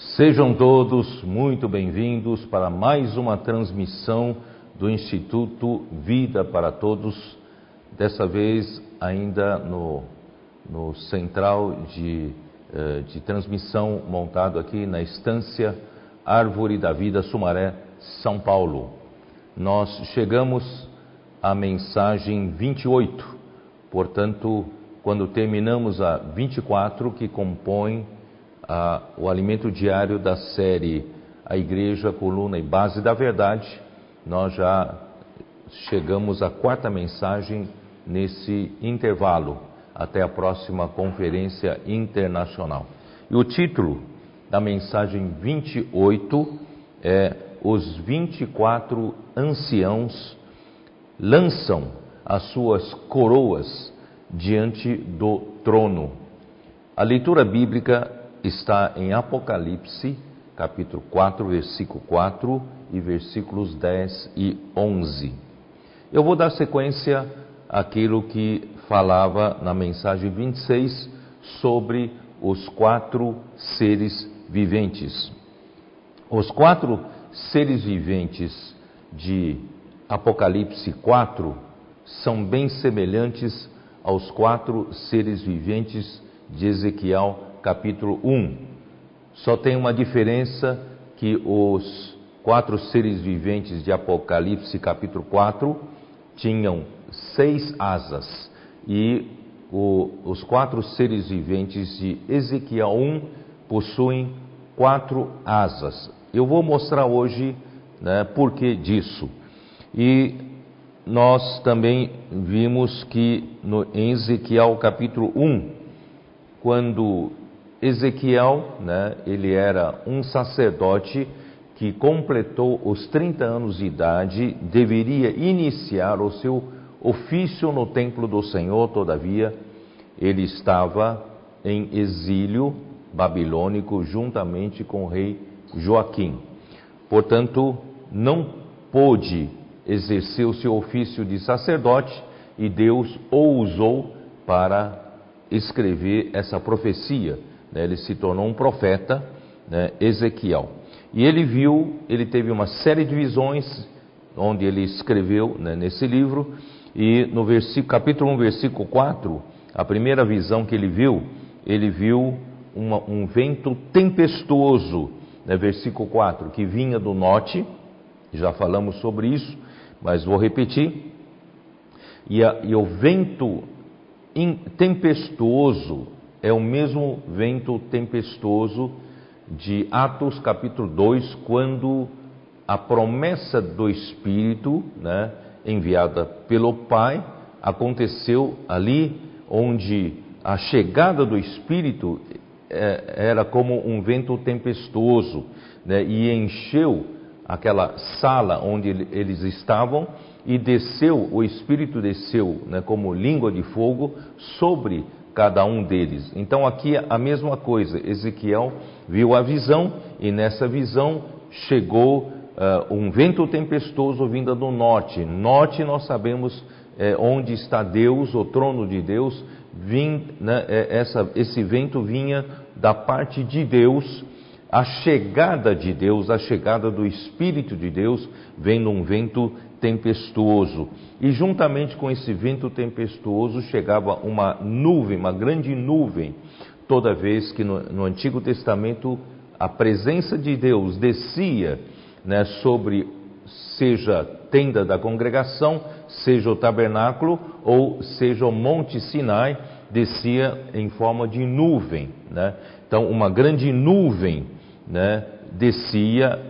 Sejam todos muito bem-vindos para mais uma transmissão do Instituto Vida para Todos, dessa vez ainda no, no central de, eh, de transmissão montado aqui na estância Árvore da Vida Sumaré, São Paulo. Nós chegamos à mensagem 28, portanto, quando terminamos a 24, que compõe a, o alimento diário da série A Igreja, Coluna e Base da Verdade, nós já chegamos à quarta mensagem nesse intervalo, até a próxima conferência internacional. E o título da mensagem 28 é Os 24 anciãos lançam as suas coroas diante do trono. A leitura bíblica está em Apocalipse, capítulo 4, versículo 4 e versículos 10 e 11. Eu vou dar sequência àquilo que falava na mensagem 26 sobre os quatro seres viventes. Os quatro seres viventes de Apocalipse 4 são bem semelhantes aos quatro seres viventes de Ezequiel capítulo 1. Só tem uma diferença que os quatro seres viventes de Apocalipse capítulo 4 tinham seis asas e o, os quatro seres viventes de Ezequiel 1 possuem quatro asas. Eu vou mostrar hoje né, por que disso. E nós também vimos que no, em Ezequiel capítulo 1, quando Ezequiel, né, ele era um sacerdote que completou os 30 anos de idade, deveria iniciar o seu ofício no templo do Senhor, todavia, ele estava em exílio babilônico juntamente com o rei Joaquim. Portanto, não pôde exercer o seu ofício de sacerdote e Deus o usou para escrever essa profecia. Né? Ele se tornou um profeta, né? Ezequiel. E ele viu, ele teve uma série de visões, onde ele escreveu né, nesse livro, e no versículo, capítulo 1, versículo 4, a primeira visão que ele viu, ele viu uma, um vento tempestuoso, né, versículo 4, que vinha do norte, já falamos sobre isso, mas vou repetir. E, a, e o vento tempestuoso é o mesmo vento tempestuoso de Atos capítulo 2, quando a promessa do Espírito, né, enviada pelo Pai, aconteceu ali onde a chegada do Espírito é, era como um vento tempestuoso né, e encheu aquela sala onde eles estavam e desceu, o Espírito desceu né, como língua de fogo sobre cada um deles. Então aqui a mesma coisa, Ezequiel viu a visão e nessa visão chegou uh, um vento tempestuoso vindo do norte. Norte nós sabemos é, onde está Deus, o trono de Deus. Vim, né, é, essa, esse vento vinha da parte de Deus. A chegada de Deus, a chegada do Espírito de Deus, vem num vento tempestuoso. E juntamente com esse vento tempestuoso chegava uma nuvem, uma grande nuvem, toda vez que no, no Antigo Testamento a presença de Deus descia né, sobre, seja tenda da congregação, seja o tabernáculo ou seja o Monte Sinai, descia em forma de nuvem. Né? Então, uma grande nuvem né, descia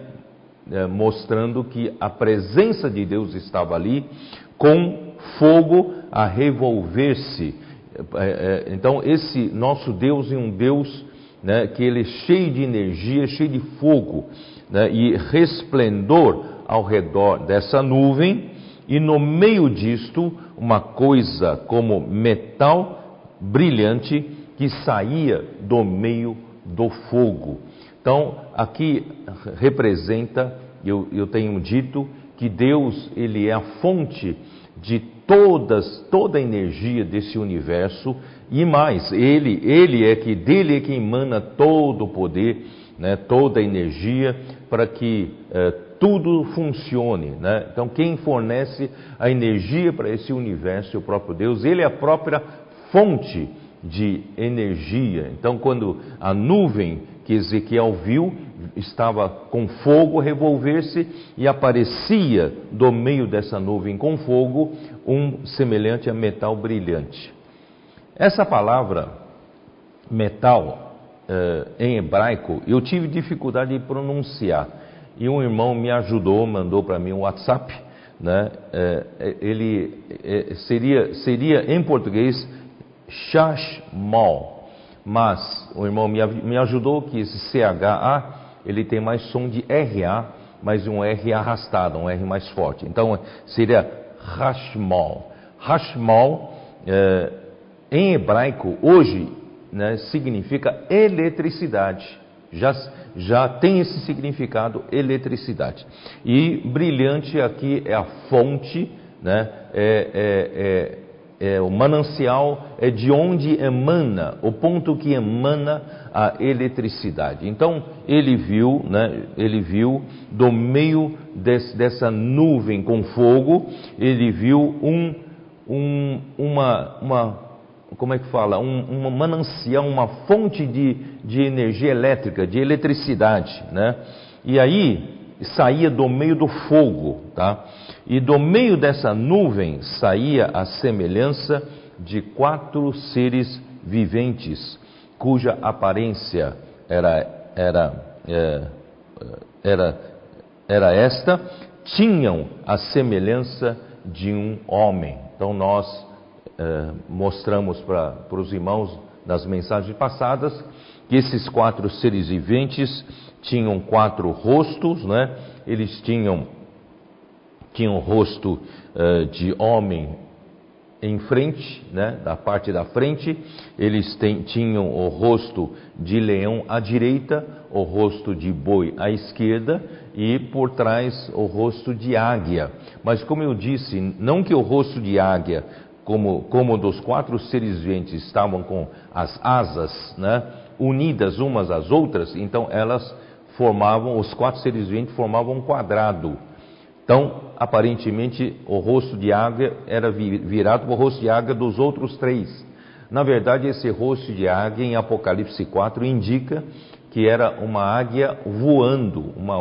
é, mostrando que a presença de Deus estava ali, com fogo a revolver-se. É, é, então, esse nosso Deus é um Deus né, que ele é cheio de energia, cheio de fogo né, e resplendor ao redor dessa nuvem, e no meio disto, uma coisa como metal brilhante que saía do meio do fogo. Então, aqui representa, eu, eu tenho dito, que Deus ele é a fonte de todas, toda a energia desse universo E mais, ele, ele é que dele é que emana todo o poder, né, toda a energia para que eh, tudo funcione. Né? Então, quem fornece a energia para esse universo é o próprio Deus. Ele é a própria fonte de energia. Então, quando a nuvem que Ezequiel viu estava com fogo revolver-se e aparecia do meio dessa nuvem com fogo um semelhante a metal brilhante. Essa palavra metal eh, em hebraico eu tive dificuldade de pronunciar e um irmão me ajudou, mandou para mim um WhatsApp, né? Eh, ele eh, seria seria em português Shashmal, mas o irmão me, me ajudou que esse CHA ele tem mais som de RA, mas um R arrastado, um R mais forte. Então seria Hashmal. Hashmal, é, em hebraico, hoje, né, significa eletricidade. Já, já tem esse significado, eletricidade. E brilhante aqui é a fonte, né, é, é, é é, o manancial é de onde emana, o ponto que emana a eletricidade. Então ele viu, né, ele viu do meio dessa nuvem com fogo, ele viu um, um, uma, uma, como é que fala, um, um manancial, uma fonte de, de energia elétrica, de eletricidade, né? E aí saía do meio do fogo, tá? E do meio dessa nuvem saía a semelhança de quatro seres viventes, cuja aparência era, era, é, era, era esta, tinham a semelhança de um homem. Então nós é, mostramos para os irmãos nas mensagens passadas que esses quatro seres viventes tinham quatro rostos, né? Eles tinham tinham rosto uh, de homem em frente, né? Da parte da frente, eles tinham o rosto de leão à direita, o rosto de boi à esquerda e por trás o rosto de águia. Mas como eu disse, não que o rosto de águia como, como dos quatro seres viventes estavam com as asas né, unidas umas às outras, então elas formavam, os quatro seres viventes formavam um quadrado. Então, aparentemente, o rosto de águia era virado para o rosto de águia dos outros três. Na verdade, esse rosto de águia em Apocalipse 4 indica que era uma águia voando, uma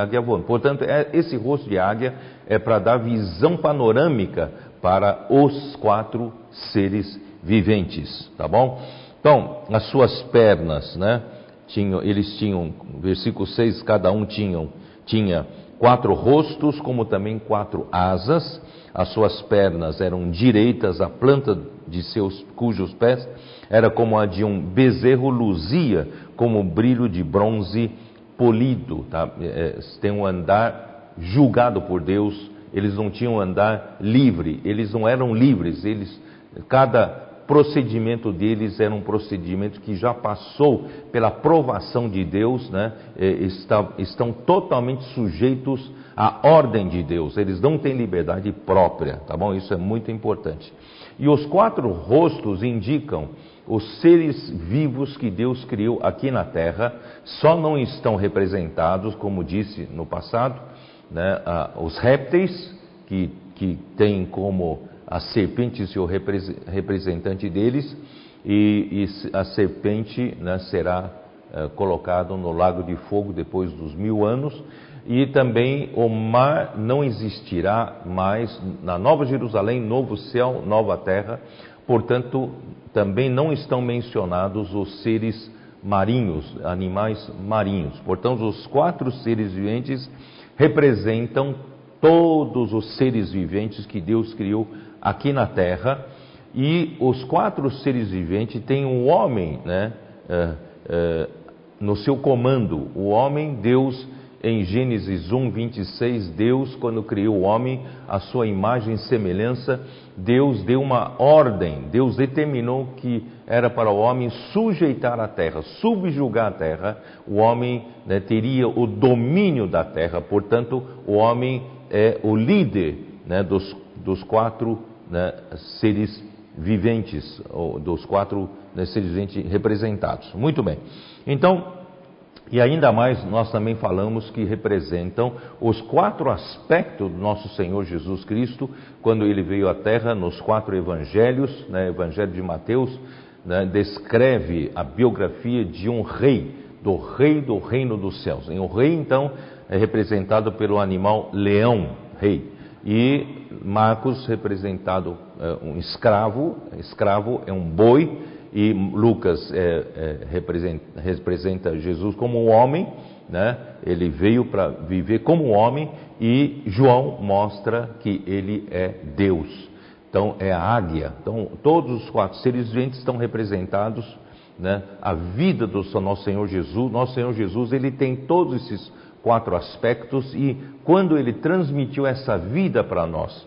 águia voando. Portanto, é, esse rosto de águia é para dar visão panorâmica para os quatro seres viventes, tá bom? Então, as suas pernas, né? Tinham, eles tinham, versículo 6, cada um tinham, tinha quatro rostos, como também quatro asas, as suas pernas eram direitas, a planta de seus cujos pés era como a de um bezerro, luzia como brilho de bronze polido. Tá? É, tem um andar julgado por Deus, eles não tinham andar livre, eles não eram livres, eles cada procedimento deles era um procedimento que já passou pela aprovação de Deus, né? Está, estão totalmente sujeitos à ordem de Deus, eles não têm liberdade própria, tá bom? Isso é muito importante. E os quatro rostos indicam os seres vivos que Deus criou aqui na terra, só não estão representados, como disse no passado, né? Ah, os répteis, que, que têm como a serpente ser o representante deles, e, e a serpente né, será é, colocada no lago de fogo depois dos mil anos, e também o mar não existirá mais na Nova Jerusalém, novo céu, nova terra, portanto, também não estão mencionados os seres marinhos, animais marinhos. Portanto, os quatro seres viventes representam todos os seres viventes que Deus criou aqui na terra, e os quatro seres viventes têm um homem né, é, é, no seu comando. O homem, Deus, em Gênesis 1, 26, Deus, quando criou o homem, a sua imagem e semelhança, Deus deu uma ordem, Deus determinou que era para o homem sujeitar a terra, subjugar a terra, o homem né, teria o domínio da terra, portanto, o homem é o líder né, dos, dos quatro né, seres viventes, dos quatro né, seres viventes representados. Muito bem. Então, e ainda mais, nós também falamos que representam os quatro aspectos do nosso Senhor Jesus Cristo, quando ele veio à Terra, nos quatro evangelhos, né, Evangelho de Mateus, né, descreve a biografia de um rei, do rei do reino dos céus. O rei, então, é representado pelo animal leão, rei. E Marcos, representado é, um escravo, escravo é um boi, e Lucas é, é, representa, representa, Jesus como um homem, né? ele veio para viver como um homem, e João mostra que ele é Deus. Então é a águia. Então todos os quatro seres viventes estão representados, né? a vida do nosso Senhor Jesus. Nosso Senhor Jesus ele tem todos esses quatro aspectos e quando ele transmitiu essa vida para nós,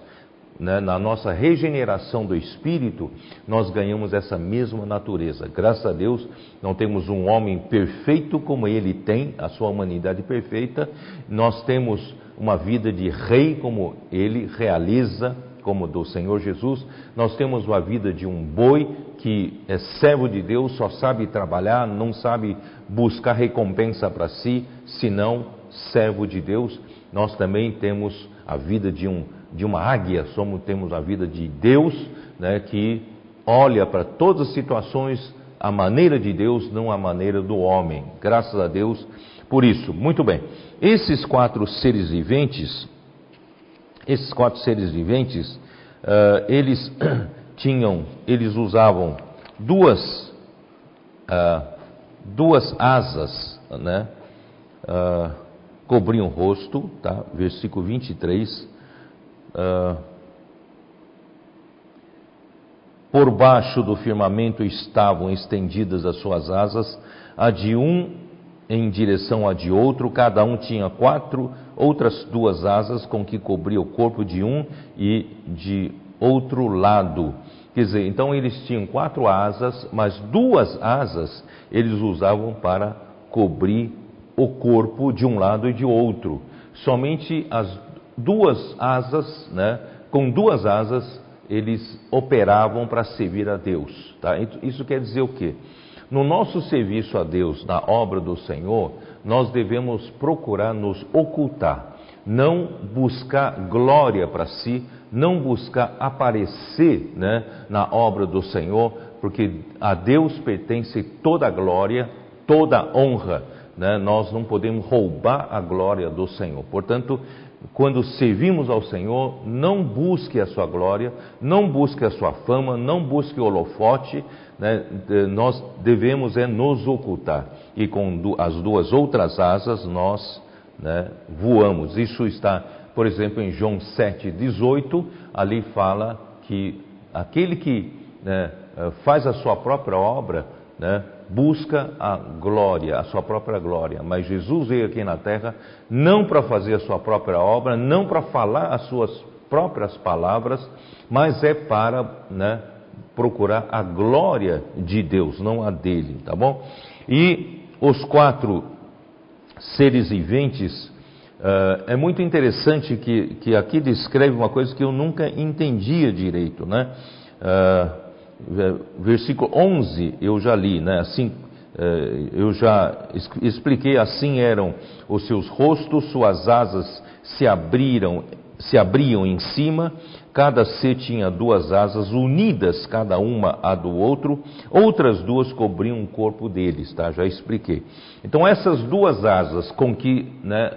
né, na nossa regeneração do espírito, nós ganhamos essa mesma natureza. Graças a Deus, não temos um homem perfeito como ele tem, a sua humanidade perfeita, nós temos uma vida de rei como ele realiza, como do Senhor Jesus, nós temos uma vida de um boi que é servo de Deus, só sabe trabalhar, não sabe buscar recompensa para si, senão servo de Deus. Nós também temos a vida de um de uma águia, somos, temos a vida de Deus, né, que olha para todas as situações a maneira de Deus, não a maneira do homem. Graças a Deus por isso. Muito bem. Esses quatro seres viventes, esses quatro seres viventes, uh, eles tinham, eles usavam duas, uh, duas asas, né? Uh, cobriam o rosto, tá? Versículo 23 Uh, por baixo do firmamento estavam estendidas as suas asas, a de um em direção a de outro, cada um tinha quatro outras duas asas com que cobria o corpo de um e de outro lado. Quer dizer, então eles tinham quatro asas, mas duas asas eles usavam para cobrir o corpo de um lado e de outro. Somente as duas asas, né? com duas asas, eles operavam para servir a Deus. Tá? Isso quer dizer o quê? No nosso serviço a Deus, na obra do Senhor, nós devemos procurar nos ocultar, não buscar glória para si, não buscar aparecer né, na obra do Senhor, porque a Deus pertence toda a glória, toda a honra. Né? Nós não podemos roubar a glória do Senhor. Portanto, quando servimos ao Senhor, não busque a sua glória, não busque a sua fama, não busque o holofote, né? nós devemos é nos ocultar. E com as duas outras asas nós né, voamos. Isso está, por exemplo, em João 7,18, ali fala que aquele que né, faz a sua própria obra, né, busca a glória, a sua própria glória. Mas Jesus veio aqui na terra não para fazer a sua própria obra, não para falar as suas próprias palavras, mas é para né, procurar a glória de Deus, não a dele, tá bom? E os quatro seres viventes, uh, é muito interessante que, que aqui descreve uma coisa que eu nunca entendia direito, né? Uh, versículo 11 eu já li, né? Assim, eh, eu já expliquei, assim eram os seus rostos, suas asas se abriram, se abriam em cima, cada ser tinha duas asas unidas, cada uma a do outro, outras duas cobriam o corpo deles, tá? Já expliquei. Então essas duas asas com que, né,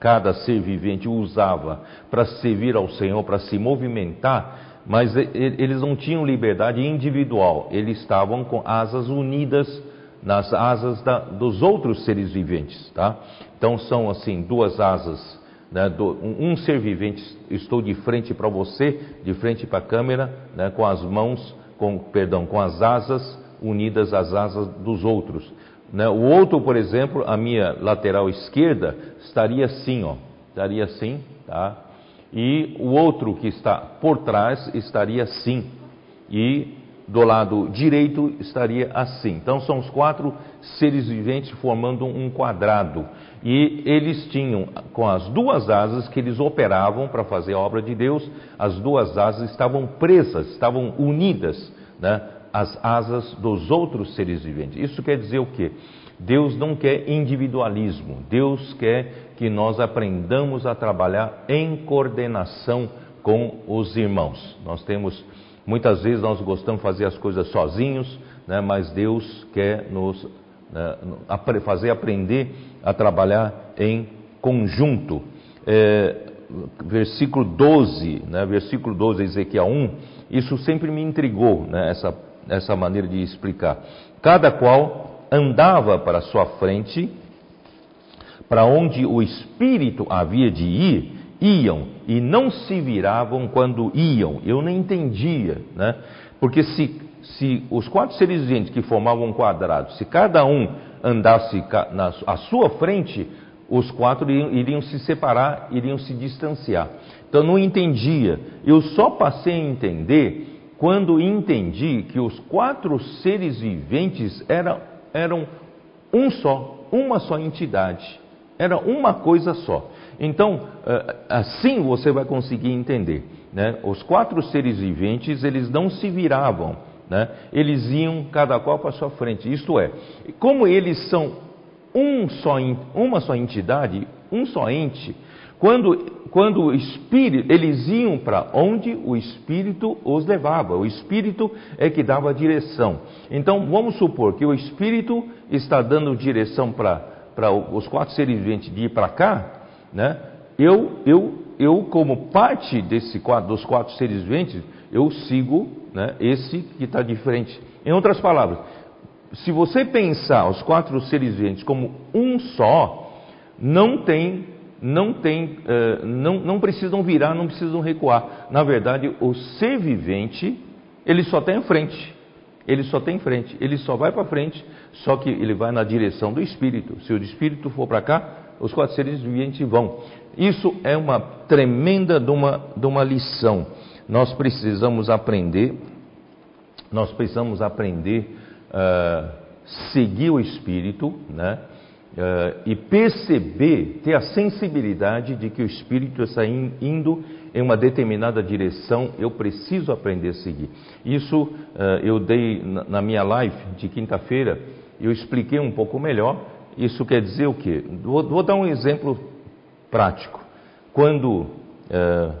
cada ser vivente usava para servir ao Senhor, para se movimentar, mas eles não tinham liberdade individual, eles estavam com asas unidas nas asas da, dos outros seres viventes, tá? Então são assim duas asas, né, do, um, ser vivente estou de frente para você, de frente para a câmera, né, com as mãos, com perdão, com as asas unidas às asas dos outros. Né? O outro, por exemplo, a minha lateral esquerda estaria assim, ó, estaria assim, tá? E o outro que está por trás estaria assim. E do lado direito estaria assim. Então são os quatro seres viventes formando um quadrado. E eles tinham, com as duas asas que eles operavam para fazer a obra de Deus, as duas asas estavam presas, estavam unidas, né, às asas dos outros seres viventes. Isso quer dizer o quê? Deus não quer individualismo, Deus quer que nós aprendamos a trabalhar em coordenação com os irmãos. Nós temos, muitas vezes nós gostamos de fazer as coisas sozinhos, né, mas Deus quer nos né, fazer aprender a trabalhar em conjunto. É, versículo 12, né, versículo 12, Ezequiel 1, isso sempre me intrigou, né, essa, essa maneira de explicar. Cada qual andava para sua frente, para onde o Espírito havia de ir, iam e não se viravam quando iam. Eu não entendia, né? Porque se, se os quatro seres viventes que formavam um quadrado, se cada um andasse na, à sua frente, os quatro iriam, iriam se separar, iriam se distanciar. Então não entendia. Eu só passei a entender quando entendi que os quatro seres viventes eram, eram um só, uma só entidade. Era uma coisa só. Então, eh, assim você vai conseguir entender. Né? Os quatro seres viventes, eles não se viravam né? Eles iam cada qual para a sua frente. Isto é, como eles são um só, uma só entidade, um só ente, quando, quando o Espírito, eles iam para onde o Espírito os levava. O Espírito é que dava direção. Então, vamos supor que o Espírito está dando direção para os quatro seres viventes de ir para cá, né? Eu, eu, eu, como parte desse quadro, dos quatro seres viventes, eu sigo né, esse que está de frente. Em outras palavras, se você pensar os quatro seres viventes como um só, não tem, não tem, uh, não, não precisam virar, não precisam recuar. Na verdade, o ser vivente, ele só tem frente. Ele só tem frente, ele só vai para frente, só que ele vai na direção do Espírito. Se o Espírito for para cá, os quatro seres viventes vão. Isso é uma tremenda de uma, de uma lição nós precisamos aprender, nós precisamos aprender uh, seguir o Espírito, né? Uh, e perceber, ter a sensibilidade de que o Espírito está indo em uma determinada direção, eu preciso aprender a seguir. Isso uh, eu dei na, minha live de quinta-feira, eu expliquei um pouco melhor. Isso quer dizer o quê? Vou, vou dar um exemplo prático. Quando uh,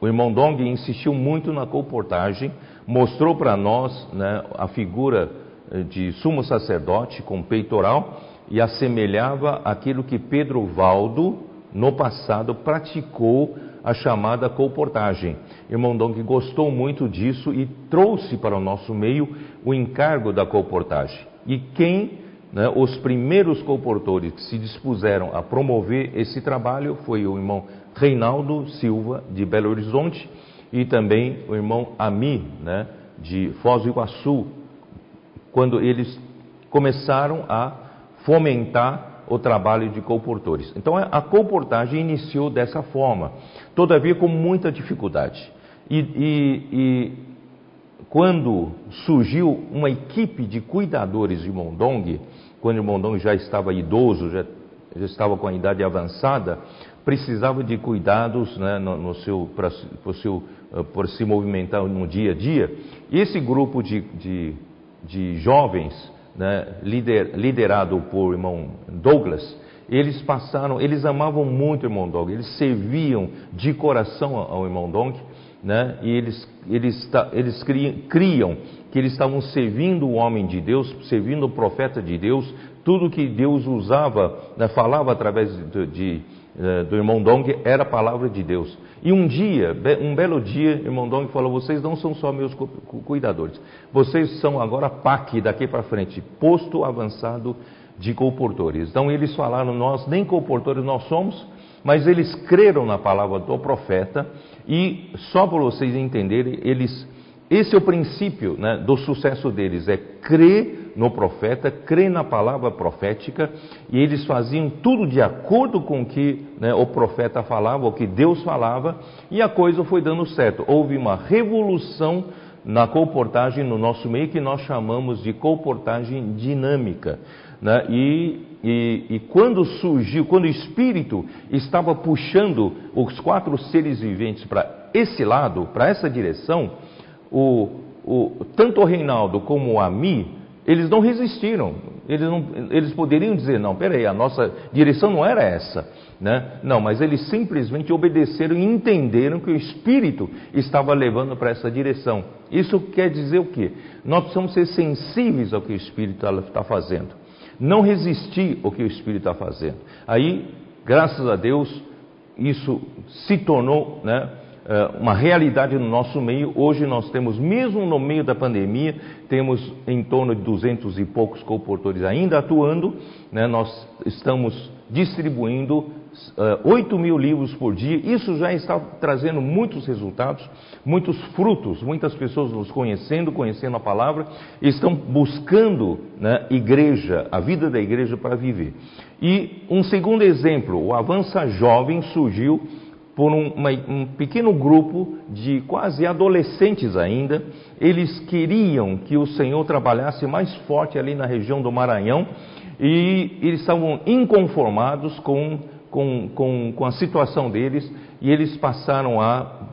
o irmão Dong insistiu muito na comportagem, mostrou para nós né, a figura eh, de sumo sacerdote com peitoral e assemelhava aquilo que Pedro Valdo, no passado, praticou a chamada comportagem. Irmão Dong gostou muito disso e trouxe para o nosso meio o encargo da comportagem. E quem, né, os primeiros comportores que se dispuseram a promover esse trabalho foi o irmão Reinaldo Silva, de Belo Horizonte, e também o irmão Ami, né, de Foz do Iguaçu, quando eles começaram a fomentar o trabalho de comportores. Então a comportagem iniciou dessa forma, todavia com muita dificuldade. E, e, e quando surgiu uma equipe de cuidadores de Mondong, quando Mondong já estava idoso, já, já estava com a idade avançada, precisava de cuidados né, no, no seu, seu, eh, por se movimentar no dia a dia. E esse grupo de, de, de jovens, né, lider, liderado por irmão Douglas, eles passaram, eles amavam muito o irmão Dong, eles serviam de coração ao irmão Dong, né, e eles, eles, eles criam, criam que eles estavam servindo o homem de Deus, servindo o profeta de Deus, tudo que Deus usava, né, falava através de, de do irmão Dong era a palavra de Deus. E um dia, um belo dia, o irmão Dong falou: Vocês não são só meus cuidadores, vocês são agora PAC daqui para frente, posto avançado de comportores. Então eles falaram: Nós nem comportores nós somos, mas eles creram na palavra do profeta e, só para vocês entenderem, eles. Esse é o princípio né, do sucesso deles: é crer no profeta, crê na palavra profética, e eles faziam tudo de acordo com o que né, o profeta falava, o que Deus falava, e a coisa foi dando certo. Houve uma revolução na comportagem no nosso meio que nós chamamos de comportagem dinâmica. Né? E, e, e, quando surgiu, quando o Espírito estava puxando os quatro seres viventes para esse lado, para essa direção, o, o, tanto o Reinaldo como o Ami, eles não resistiram. Eles, não, eles poderiam dizer, não, peraí, a nossa direção não era essa. Né? Não, mas eles simplesmente obedeceram e entenderam que o Espírito estava levando para essa direção. Isso quer dizer o quê? Nós precisamos ser sensíveis ao que o Espírito está fazendo. Não resistir ao que o Espírito está fazendo. Aí, graças a Deus, isso se tornou né, uma realidade no nosso meio. Hoje nós temos, mesmo no meio da pandemia, temos em torno de duzentos e poucos comportores ainda atuando. Né? Nós estamos distribuindo uh, eh, 8 mil livros por dia. Isso já está trazendo muitos resultados, muitos frutos. Muitas pessoas nos conhecendo, conhecendo a palavra, estão buscando né, igreja, a vida da igreja para viver. E um segundo exemplo, o Avança Jovem surgiu por um, uma, um, pequeno grupo de quase adolescentes ainda. Eles queriam que o Senhor trabalhasse mais forte ali na região do Maranhão e eles estavam inconformados com, com, com, com a situação deles e eles passaram a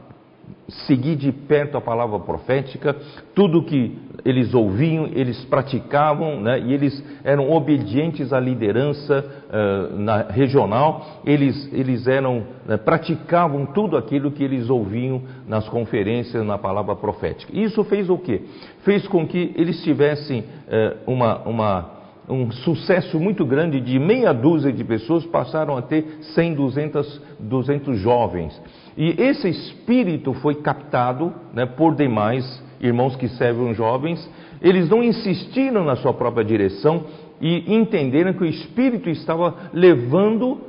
seguir de perto a palavra profética, tudo que eles ouviam, eles praticavam, né, e eles eram obedientes à liderança uh, na, regional, eles, eles eram, né, praticavam tudo aquilo que eles ouviam nas conferências, na palavra profética. Isso fez o quê? Fez com que eles tivessem uh, uma, uma, um sucesso muito grande de meia dúzia de pessoas, passaram a ter 100, 200, 200 jovens. E esse espírito foi captado né, por demais irmãos que servem jovens. Eles não insistiram na sua própria direção e entenderam que o espírito estava levando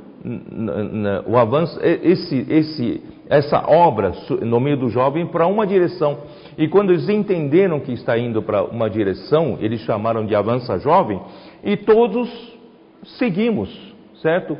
o avanço, esse, esse, essa obra no meio do jovem para uma direção. E quando eles entenderam que está indo para uma direção, eles chamaram de avança jovem, e todos seguimos, certo?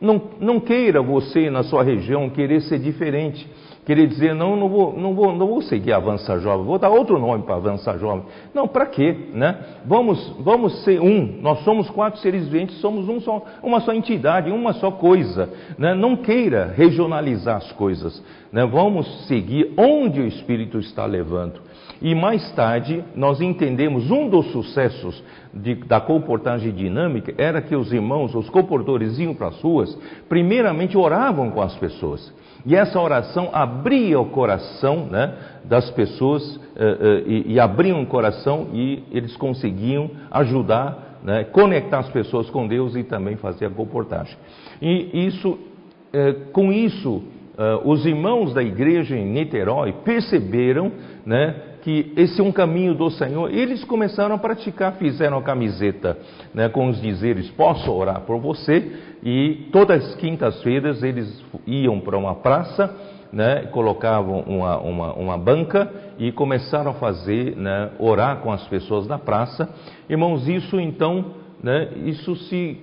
Não, não queira você na sua região querer ser diferente, querer dizer, não, não vou, não vou, não vou seguir Avança Jovem, vou dar outro nome para Avança Jovem. Não, para quê? Né? Vamos, vamos ser um, nós somos quatro seres viventes, somos um só, uma só entidade, uma só coisa. Né? Não queira regionalizar as coisas, né? vamos seguir onde o Espírito está levando. E mais tarde, nós entendemos um dos sucessos de, da comportagem dinâmica era que os irmãos, os comportores iam para as ruas, primeiramente oravam com as pessoas. E essa oração abria o coração né, das pessoas eh, eh, e, e abriam o coração e eles conseguiam ajudar, né, conectar as pessoas com Deus e também fazer a comportagem. E isso, eh, com isso, eh, os irmãos da igreja em Niterói perceberam né, que esse é um caminho do Senhor. Eles começaram a praticar, fizeram a camiseta né, com os dizeres: Posso orar por você? E todas as quintas-feiras eles iam para uma praça, né, colocavam uma, uma, uma, banca e começaram a fazer, né, orar com as pessoas na praça. Irmãos, isso então, né, isso se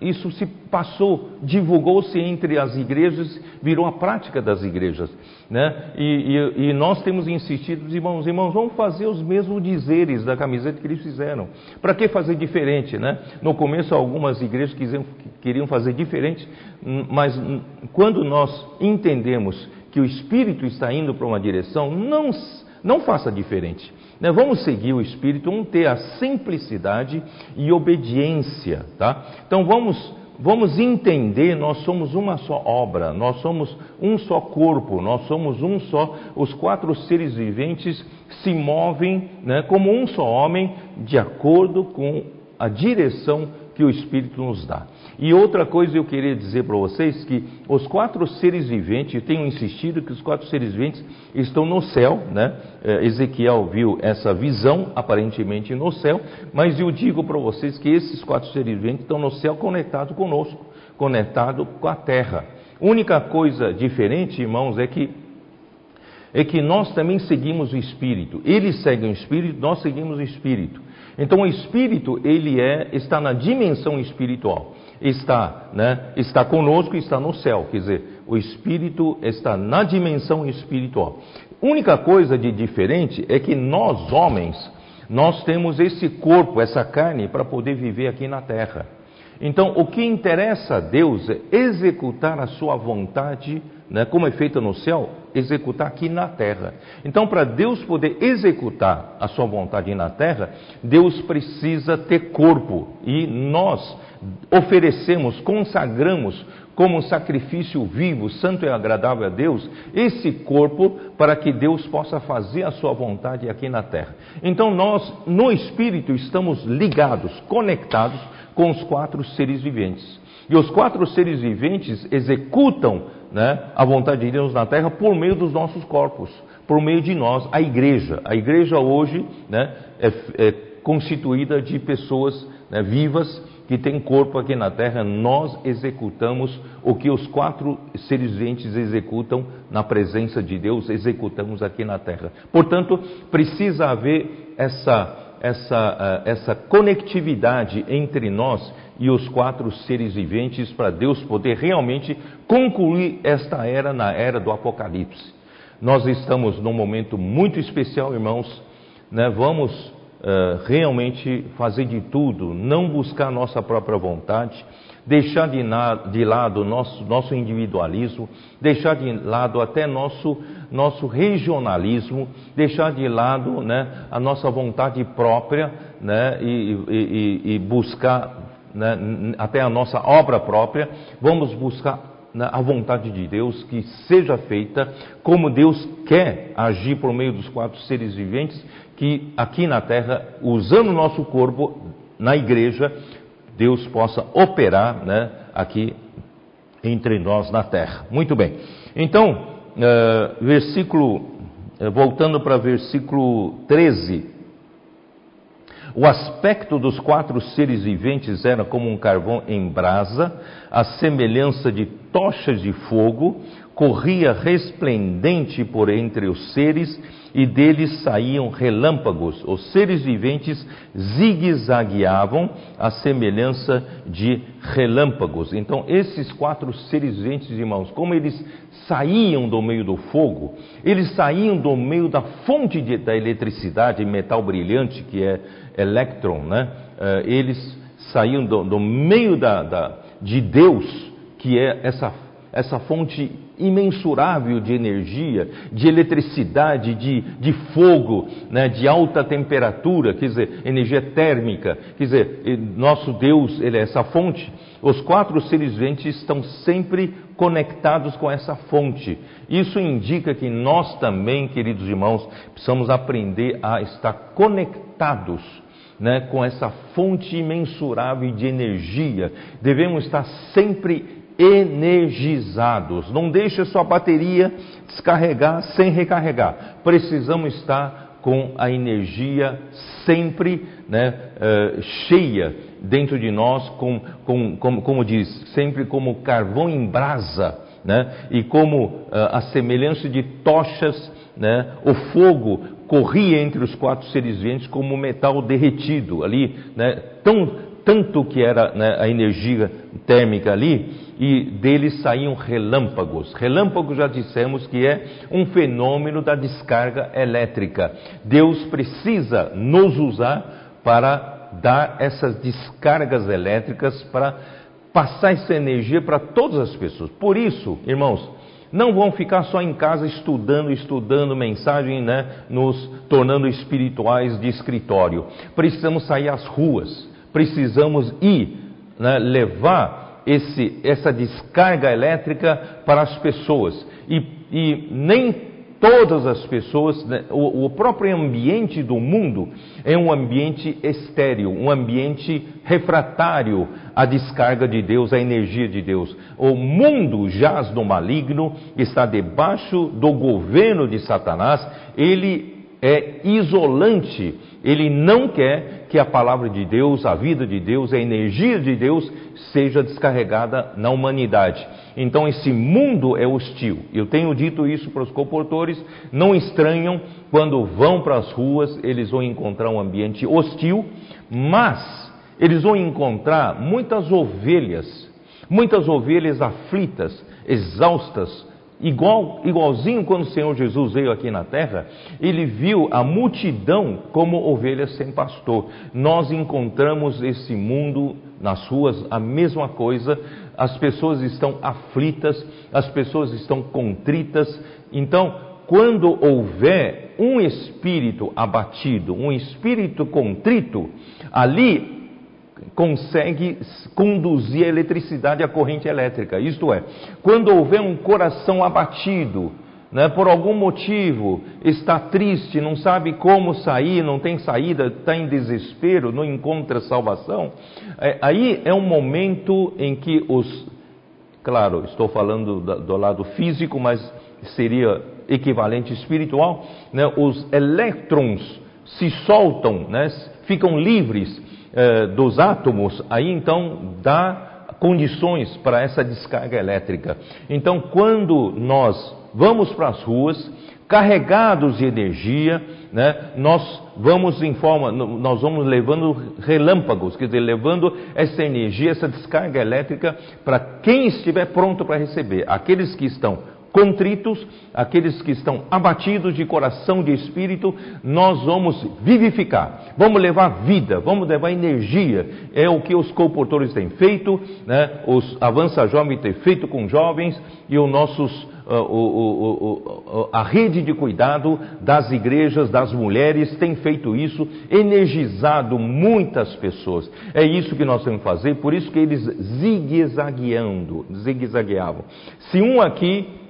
isso se passou, divulgou-se entre as igrejas, virou a prática das igrejas. Né? E, e, e, nós temos insistido, irmãos, irmãos, vamos fazer os mesmos dizeres da camiseta que eles fizeram. Para que fazer diferente? Né? No começo, algumas igrejas quiseram, queriam fazer diferente, mas quando nós entendemos que o Espírito está indo para uma direção, não, não faça diferente. Né? Vamos seguir o Espírito, vamos ter a simplicidade e obediência. Tá? Então vamos, vamos entender, nós somos uma só obra, nós somos um só corpo, nós somos um só, os quatro seres viventes se movem né, como um só homem, de acordo com a direção que o Espírito nos dá. E outra coisa eu queria dizer para vocês que os quatro seres viventes, eu tenho insistido que os quatro seres viventes estão no céu, né? É, Ezequiel viu essa visão aparentemente no céu, mas eu digo para vocês que esses quatro seres viventes estão no céu conectados conosco, conectados com a terra. Única coisa diferente, irmãos, é que é que nós também seguimos o Espírito. Eles seguem o Espírito, nós seguimos o Espírito. Então o Espírito ele é está na dimensão espiritual está, né, está conosco está no céu. Quer dizer, o Espírito está na dimensão espiritual. Única coisa de diferente é que nós, homens, nós temos esse corpo, essa carne, para poder viver aqui na terra. Então, o que interessa a Deus é executar a sua vontade, né, como é feita no céu, executar aqui na terra. Então, para Deus poder executar a sua vontade na terra, Deus precisa ter corpo. E nós oferecemos, consagramos como sacrifício vivo, santo e agradável a Deus, esse corpo para que Deus possa fazer a sua vontade aqui na terra. Então nós, no espírito, estamos ligados, conectados com os quatro seres viventes. E os quatro seres viventes executam né, a vontade de Deus na terra por meio dos nossos corpos, por meio de nós, a igreja. A igreja hoje né, é, é constituída de pessoas né, vivas que têm corpo aqui na terra. Nós executamos o que os quatro seres viventes executam na presença de Deus, executamos aqui na terra. Portanto, precisa haver essa essa, eh, essa conectividade entre nós e os quatro seres viventes para Deus poder realmente concluir esta era na era do Apocalipse. Nós estamos num momento muito especial, irmãos. Né? Vamos uh, realmente fazer de tudo, não buscar nossa própria vontade, deixar de, na, de lado nosso, nosso individualismo, deixar de lado até nosso, nosso regionalismo, deixar de lado né, a nossa vontade própria né, e, e, e buscar né, até a nossa obra própria, vamos buscar né, a vontade de Deus que seja feita como Deus quer agir por meio dos quatro seres viventes que aqui na terra, usando o nosso corpo na igreja, Deus possa operar né, aqui entre nós na terra. Muito bem. Então, uh, versículo, uh, voltando para versículo 13. O aspecto dos quatro seres viventes era como um carvão em brasa, a semelhança de tochas de fogo, corria resplendente por entre os seres e deles saíam relâmpagos. Os seres viventes zigue-zagueavam à semelhança de relâmpagos. Então, esses quatro seres viventes, irmãos, como eles saíam do meio do fogo, eles saíam do meio da fonte de, da eletricidade, metal brilhante, que é elétron, né? Uh, eles saíam do, do meio da, da, de Deus, que é essa, essa fonte imensurável de energia, de eletricidade, de, de fogo, né, de alta temperatura, quer dizer, energia térmica, quer dizer, nosso Deus, ele é essa fonte. Os quatro seres viventes estão sempre conectados com essa fonte. Isso indica que nós também, queridos irmãos, precisamos aprender a estar conectados né, com essa fonte imensurável de energia. Devemos estar sempre energizados. Não deixe a sua bateria descarregar sem recarregar. Precisamos estar com a energia sempre né, uh, cheia dentro de nós, com, com, com, como diz, sempre como carvão em brasa, né, e como uh, a semelhança de tochas, né, o fogo corria entre os quatro seres viventes como metal derretido ali, né, tão, tanto que era né, a energia térmica ali, e deles saíam relâmpagos. Relâmpago já dissemos que é um fenômeno da descarga elétrica. Deus precisa nos usar para dar essas descargas elétricas, para passar essa energia para todas as pessoas. Por isso, irmãos, não vão ficar só em casa estudando, estudando mensagem, né, nos tornando espirituais de escritório. Precisamos sair às ruas, precisamos ir, né, levar esse, essa descarga elétrica para as pessoas. E, e nem todas as pessoas, né, o, próprio ambiente do mundo é um ambiente estéril, um ambiente refratário à descarga de Deus, à energia de Deus. O mundo jaz no maligno, está debaixo do governo de Satanás, ele é isolante, ele não quer que a palavra de Deus, a vida de Deus, a energia de Deus seja descarregada na humanidade. Então esse mundo é hostil. Eu tenho dito isso para os comportores, não estranham quando vão para as ruas, eles vão encontrar um ambiente hostil, mas eles vão encontrar muitas ovelhas, muitas ovelhas aflitas, exaustas Igual, igualzinho quando o Senhor Jesus veio aqui na terra, ele viu a multidão como ovelhas sem pastor. Nós encontramos esse mundo nas ruas a mesma coisa, as pessoas estão aflitas, as pessoas estão contritas. Então, quando houver um espírito abatido, um espírito contrito, ali consegue conduzir a eletricidade à corrente elétrica. Isto é, quando houver um coração abatido, né, por algum motivo está triste, não sabe como sair, não tem saída, está em desespero, não encontra salvação, é, aí é um momento em que os, claro, estou falando do, do lado físico, mas seria equivalente espiritual, né, os elétrons se soltam, né, ficam livres eh, dos átomos, aí então dá condições para essa descarga elétrica. Então, quando nós vamos para as ruas, carregados de energia, né, nós vamos em forma, nós vamos levando relâmpagos, quer dizer, levando essa energia, essa descarga elétrica para quem estiver pronto para receber. Aqueles que estão contritos, aqueles que estão abatidos de coração, de espírito, nós vamos vivificar, vamos levar vida, vamos levar energia. É o que os comportores têm feito, né? os Avança Jovem têm feito com jovens e os nossos uh, a rede de cuidado das igrejas, das mulheres, tem feito isso, energizado muitas pessoas. É isso que nós temos que fazer, por isso que eles zigue-zagueando, zigue-zagueavam. Se um aqui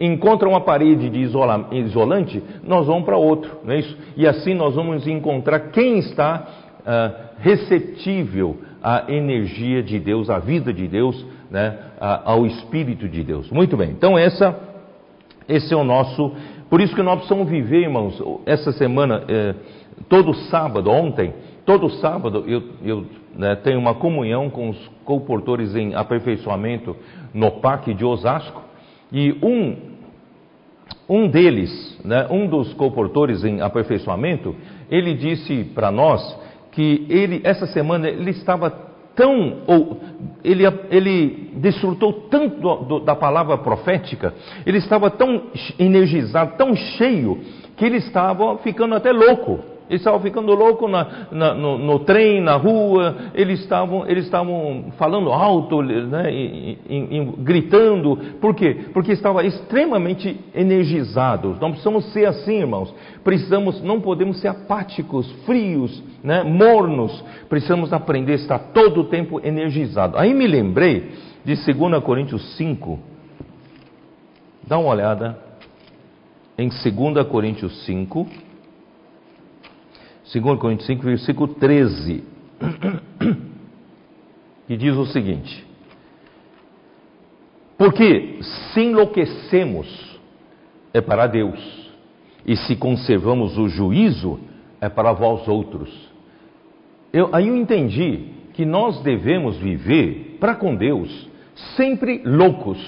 encontra uma parede de isola, isolante, nós vamos para outro, não é isso? E assim nós vamos encontrar quem está uh, receptível à energia de Deus, à vida de Deus, né, ao Espírito de Deus. Muito bem, então essa, esse é o nosso. Por isso que nós precisamos viver, irmãos, essa semana, eh, todo sábado, ontem, todo sábado eu, eu né, tenho uma comunhão com os comportores em aperfeiçoamento no Parque de Osasco. E um, um deles, né, um dos comportores em aperfeiçoamento, ele disse para nós que ele, essa semana, ele estava tão, ou, ele, ele desfrutou tanto do, do, da palavra profética, ele estava tão energizado, tão cheio, que ele estava ficando até louco. Eles estavam ficando loucos na, na, no, no, trem, na rua, eles estavam, eles estavam falando alto, né, e, e, e, gritando. Por quê? Porque estavam extremamente energizados. Não precisamos ser assim, irmãos. Precisamos, não podemos ser apáticos, frios, né, mornos. Precisamos aprender a estar todo o tempo energizado. Aí me lembrei de 2 Coríntios 5. Dá uma olhada em 2 Coríntios 5. 2 Coríntios 5, versículo 13, que diz o seguinte: Porque se enlouquecemos, é para Deus, e se conservamos o juízo, é para vós outros. Eu, aí eu entendi que nós devemos viver para com Deus, sempre loucos,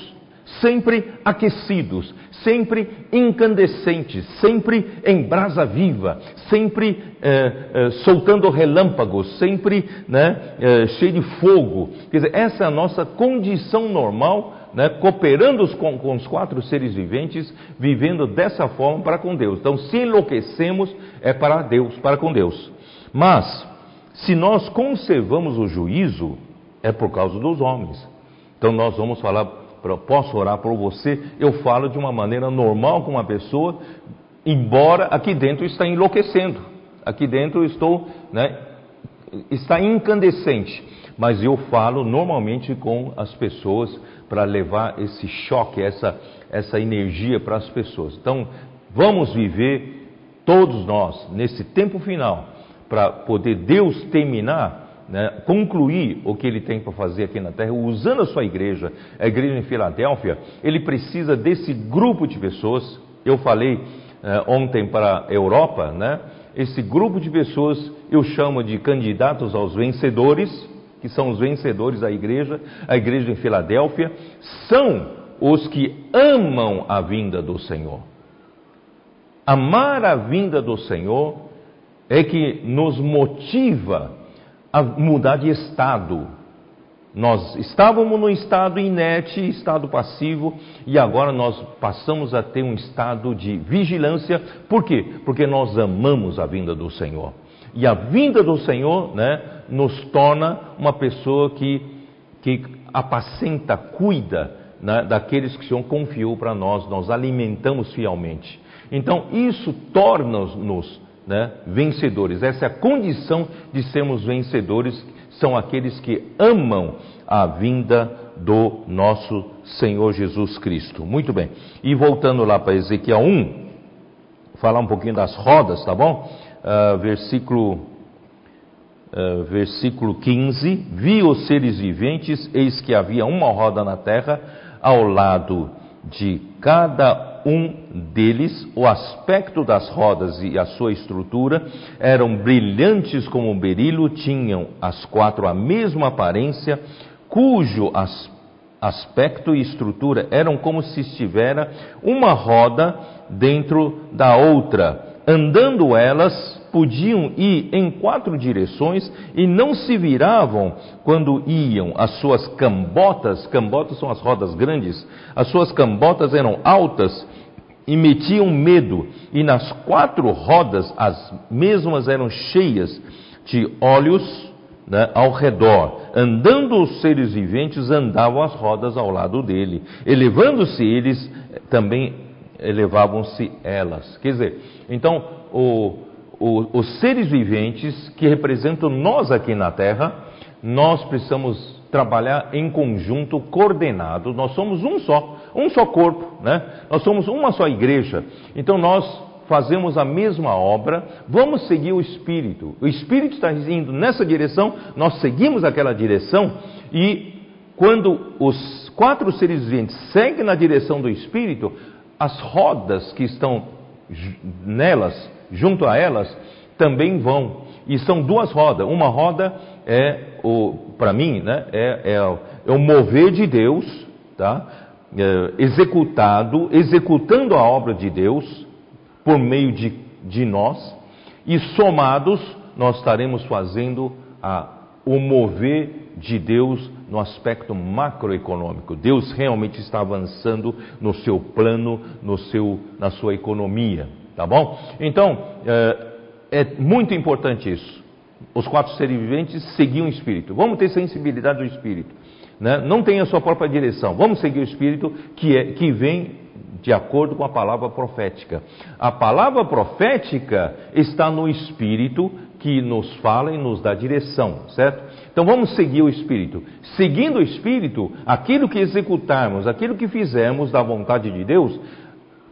sempre aquecidos, sempre incandescentes, sempre em brasa viva, sempre é, é, soltando relâmpagos, sempre né, é, cheio de fogo. Quer dizer, essa é a nossa condição normal, né, cooperando com, com os quatro seres viventes, vivendo dessa forma para com Deus. Então, se enlouquecemos, é para Deus, para com Deus. Mas, se nós conservamos o juízo, é por causa dos homens. Então, nós vamos falar posso orar por você, eu falo de uma maneira normal com uma pessoa, embora aqui dentro está enlouquecendo, aqui dentro estou, né, está incandescente, mas eu falo normalmente com as pessoas para levar esse choque, essa, essa energia para as pessoas. Então, vamos viver todos nós nesse tempo final para poder Deus terminar né, concluir o que ele tem para fazer aqui na terra, usando a sua igreja, a igreja em Filadélfia, ele precisa desse grupo de pessoas. Eu falei eh, ontem para a Europa, né, esse grupo de pessoas eu chamo de candidatos aos vencedores, que são os vencedores da igreja, a igreja em Filadélfia, são os que amam a vinda do Senhor. Amar a vinda do Senhor é que nos motiva a mudar de estado. Nós estávamos no estado inerte, estado passivo, e agora nós passamos a ter um estado de vigilância. Por quê? Porque nós amamos a vinda do Senhor. E a vinda do Senhor né, nos torna uma pessoa que, que apacenta, cuida né, daqueles que o Senhor confiou para nós, nós alimentamos fielmente. Então, isso torna-nos né, vencedores. Essa é a condição de sermos vencedores são aqueles que amam a vinda do nosso Senhor Jesus Cristo. Muito bem. E voltando lá para Ezequiel 1, falar um pouquinho das rodas, tá bom? Uh, versículo, uh, versículo 15: Vi os seres viventes, eis que havia uma roda na terra, ao lado de cada um deles, o aspecto das rodas e a sua estrutura eram brilhantes como um berilo, tinham as quatro a mesma aparência, cujo as, aspecto e estrutura eram como se estivera uma roda dentro da outra. Andando elas, podiam ir em quatro direções e não se viravam quando iam. As suas cambotas, cambotas são as rodas grandes, as suas cambotas eram altas e metiam medo, e nas quatro rodas as mesmas eram cheias de olhos né, ao redor. Andando os seres viventes, andavam as rodas ao lado dele. Elevando-se eles, também elevavam-se elas. Quer dizer, então, o, o, os seres viventes que representam nós aqui na Terra, nós precisamos trabalhar em conjunto, coordenado. Nós somos um só, um só corpo, né? Nós somos uma só igreja. Então nós fazemos a mesma obra, vamos seguir o Espírito. O Espírito está indo nessa direção, nós seguimos aquela direção e quando os quatro seres viventes seguem na direção do Espírito, as rodas que estão nelas, junto a elas, também vão. E são duas rodas. Uma roda é para mim, né, é, é, é, o mover de Deus, tá? É, executado, executando a obra de Deus por meio de, de nós, e somados nós estaremos fazendo a, o mover de Deus no aspecto macroeconômico. Deus realmente está avançando no seu plano, no seu, na sua economia, tá bom? Então, é, é muito importante isso os quatro seres viventes seguiam o Espírito. Vamos ter sensibilidade do Espírito. Né? Não tem a sua própria direção. Vamos seguir o Espírito que, é, que vem de acordo com a palavra profética. A palavra profética está no Espírito que nos fala e nos dá direção, certo? Então vamos seguir o Espírito. Seguindo o Espírito, aquilo que executarmos, aquilo que fizermos da vontade de Deus,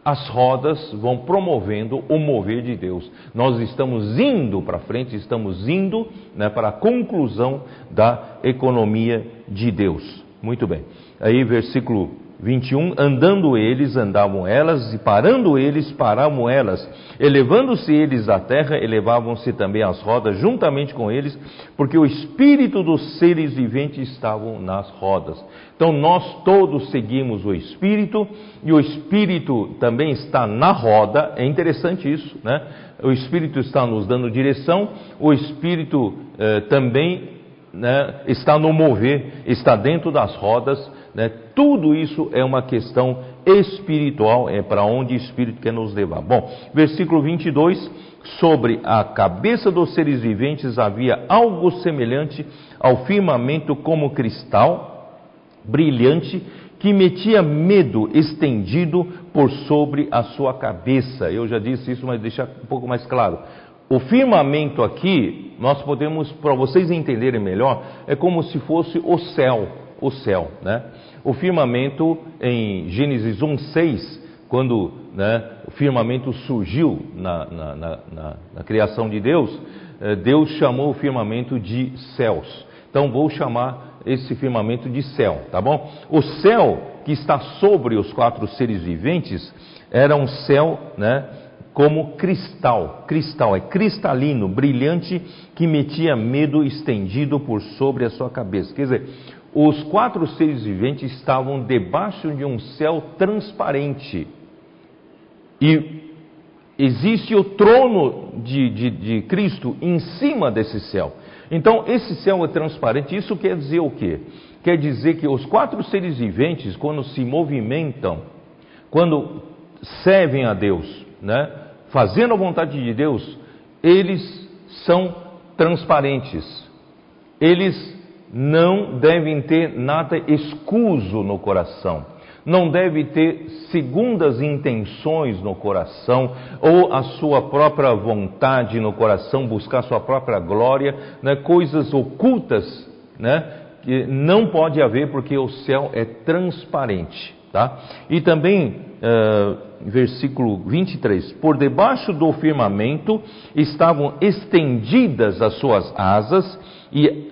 as rodas vão promovendo o mover de Deus. Nós estamos indo para frente, estamos indo né, para a conclusão da economia de Deus. Muito bem. Aí, versículo 21, andando eles, andavam elas, e parando eles, paravam elas. Elevando-se eles à terra, elevavam-se também as rodas juntamente com eles, porque o espírito dos seres viventes estavam nas rodas. Então nós todos seguimos o espírito, e o espírito também está na roda, é interessante isso, né? O espírito está nos dando direção, o espírito eh, também né, está no mover, está dentro das rodas, né? Tudo isso é uma questão espiritual, é para onde o Espírito quer nos levar. Bom, versículo 22, sobre a cabeça dos seres viventes havia algo semelhante ao firmamento como cristal, brilhante, que metia medo estendido por sobre a sua cabeça. Eu já disse isso, mas deixar um pouco mais claro. O firmamento aqui, nós podemos, para vocês entenderem melhor, é como se fosse o céu o céu. Né? O firmamento, em Gênesis 1,6, quando né, o firmamento surgiu na, na, na, na, criação de Deus, eh, Deus chamou o firmamento de céus. Então vou chamar esse firmamento de céu, tá bom? O céu que está sobre os quatro seres viventes era um céu, né? Como cristal, cristal, é cristalino, brilhante, que metia medo estendido por sobre a sua cabeça. Quer dizer, os quatro seres viventes estavam debaixo de um céu transparente. E existe o trono de, de, de, Cristo em cima desse céu. Então, esse céu é transparente. Isso quer dizer o quê? quer dizer que os quatro seres viventes, quando se movimentam, quando servem a Deus, né, fazendo a vontade de Deus, eles são transparentes. Eles não devem ter nada escuso no coração. Não deve ter segundas intenções no coração ou a sua própria vontade no coração, buscar sua própria glória, né, coisas ocultas, né, que não pode haver porque o céu é transparente. Tá? E também, uh, versículo 23: Por debaixo do firmamento estavam estendidas as suas asas, e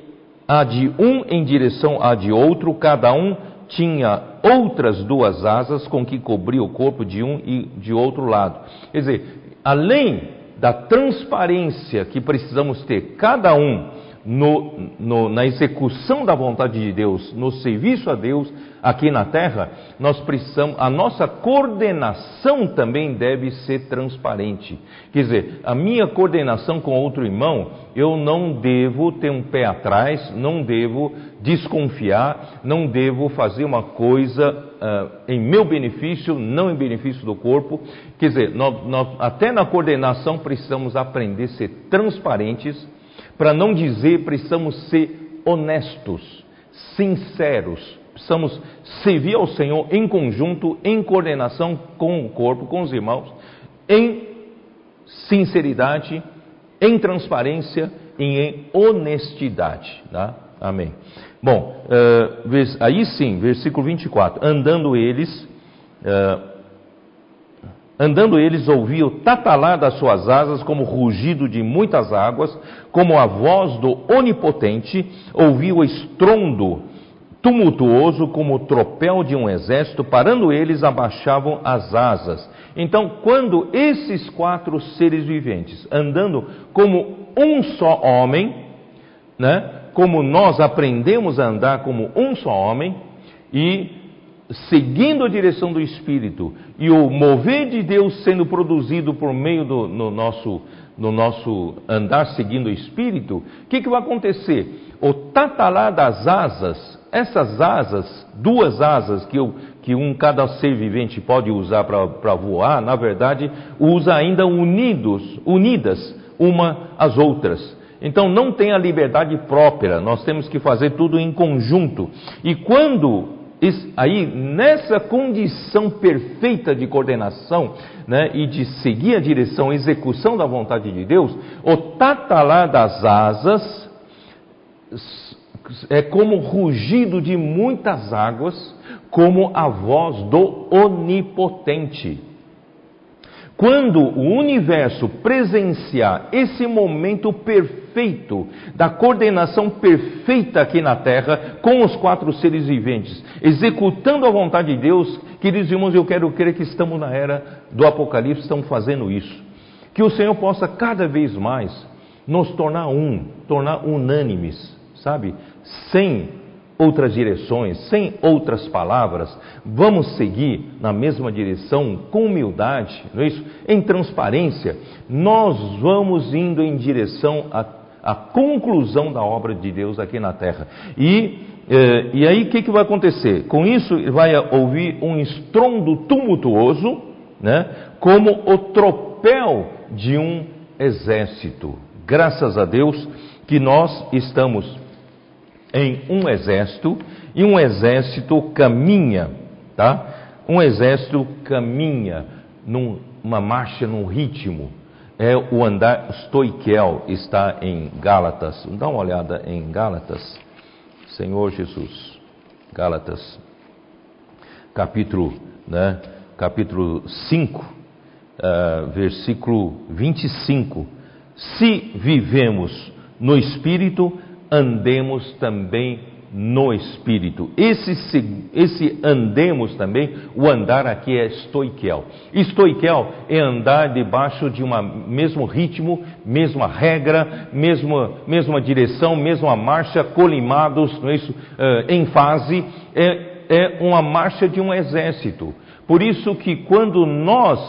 a de um em direção a de outro, cada um tinha outras duas asas com que cobria o corpo de um e de outro lado. Quer dizer, além da transparência que precisamos ter, cada um no, no, na execução da vontade de Deus, no serviço a Deus aqui na terra, nós precisamos, a nossa coordenação também deve ser transparente. Quer dizer, a minha coordenação com outro irmão, eu não devo ter um pé atrás, não devo desconfiar, não devo fazer uma coisa uh, em meu benefício, não em benefício do corpo. Quer dizer, nós, nós, até na coordenação precisamos aprender a ser transparentes para não dizer, precisamos ser honestos, sinceros, precisamos servir ao Senhor em conjunto, em coordenação com o corpo, com os irmãos, em sinceridade, em transparência e em honestidade. Tá? Amém. Bom, uh, aí sim, versículo 24: andando eles, uh, Andando eles, ouvi o tatalar das suas asas como rugido de muitas águas, como a voz do Onipotente, ouvi o estrondo tumultuoso como o tropel de um exército, parando eles, abaixavam as asas. Então, quando esses quatro seres viventes, andando como um só homem, né, como nós aprendemos a andar como um só homem, e seguindo a direção do Espírito e o mover de Deus sendo produzido por meio do no nosso, no nosso andar seguindo o Espírito, o que, que vai acontecer? O tatalar das asas, essas asas, duas asas que, eu, que um cada ser vivente pode usar para voar, na verdade, usa ainda unidos, unidas uma às outras. Então não tem a liberdade própria, nós temos que fazer tudo em conjunto. E quando aí, nessa condição perfeita de coordenação né, e de seguir a direção, a execução da vontade de Deus, o tatalar das asas é como rugido de muitas águas, como a voz do Onipotente. Quando o universo presenciar esse momento perfeito, da coordenação perfeita aqui na Terra, com os quatro seres viventes, executando a vontade de Deus, queridos irmãos, eu quero crer que estamos na era do Apocalipse, estamos fazendo isso. Que o Senhor possa cada vez mais nos tornar um, tornar unânimes, sabe? Sem outras direções, sem outras palavras, vamos seguir na mesma direção com humildade, não é isso? Em transparência, nós vamos indo em direção à, à conclusão da obra de Deus aqui na terra. E, eh, e aí o que, que vai acontecer? Com isso, vai ouvir um estrondo tumultuoso, né? Como o tropel de um exército. Graças a Deus que nós estamos em um exército e um exército caminha, tá? Um exército caminha numa marcha, num ritmo. É o andar stoiquel, está em Gálatas. Dá uma olhada em Gálatas. Senhor Jesus. Gálatas. Capítulo, né? Capítulo 5, uh, eh, versículo 25. Se vivemos no espírito, andemos também no Espírito. Esse, esse andemos também, o andar aqui é estoiquel. Estoiquel é andar debaixo de um mesmo ritmo, mesma regra, mesma, mesma direção, mesma marcha, colimados, não é isso? Uh, em fase, é, é uma marcha de um exército. Por isso que quando nós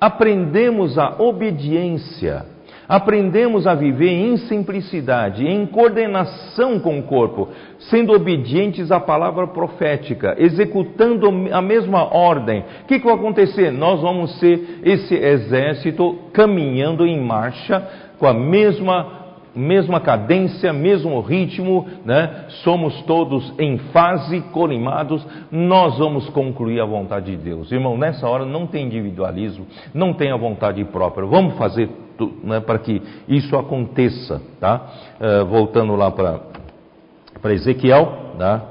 aprendemos a obediência, Aprendemos a viver em simplicidade, em coordenação com o corpo, sendo obedientes à palavra profética, executando a mesma ordem. O que, que vai acontecer? Nós vamos ser esse exército caminhando em marcha com a mesma mesma cadência, mesmo ritmo, né? somos todos em fase, colimados, nós vamos concluir a vontade de Deus. Irmão, nessa hora não tem individualismo, não tem a vontade própria, vamos fazer né, para que isso aconteça. Tá? Uh, voltando lá para Ezequiel, tá?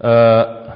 Uh,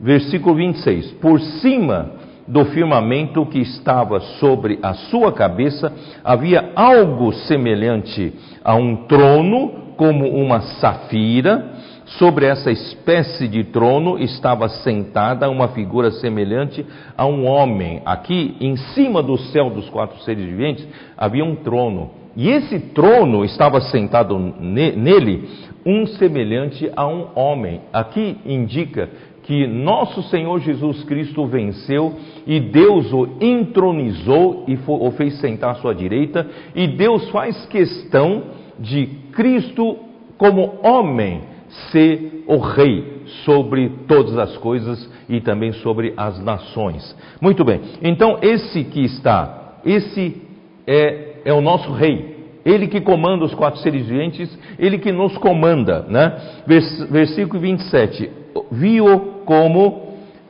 versículo 26: Por cima do firmamento que estava sobre a sua cabeça havia algo semelhante a um trono, como uma safira. Sobre essa espécie de trono estava sentada uma figura semelhante a um homem. Aqui, em cima do céu dos quatro seres viventes, havia um trono. E esse trono estava sentado nele um semelhante a um homem. Aqui indica que nosso Senhor Jesus Cristo venceu e Deus o entronizou e o fez sentar à sua direita, e Deus faz questão de Cristo, como homem, ser o rei sobre todas as coisas e também sobre as nações. Muito bem, então esse que está, esse é, é o nosso rei. Ele que comanda os quatro seres viventes, ele que nos comanda, né? Versículo 27. Viu como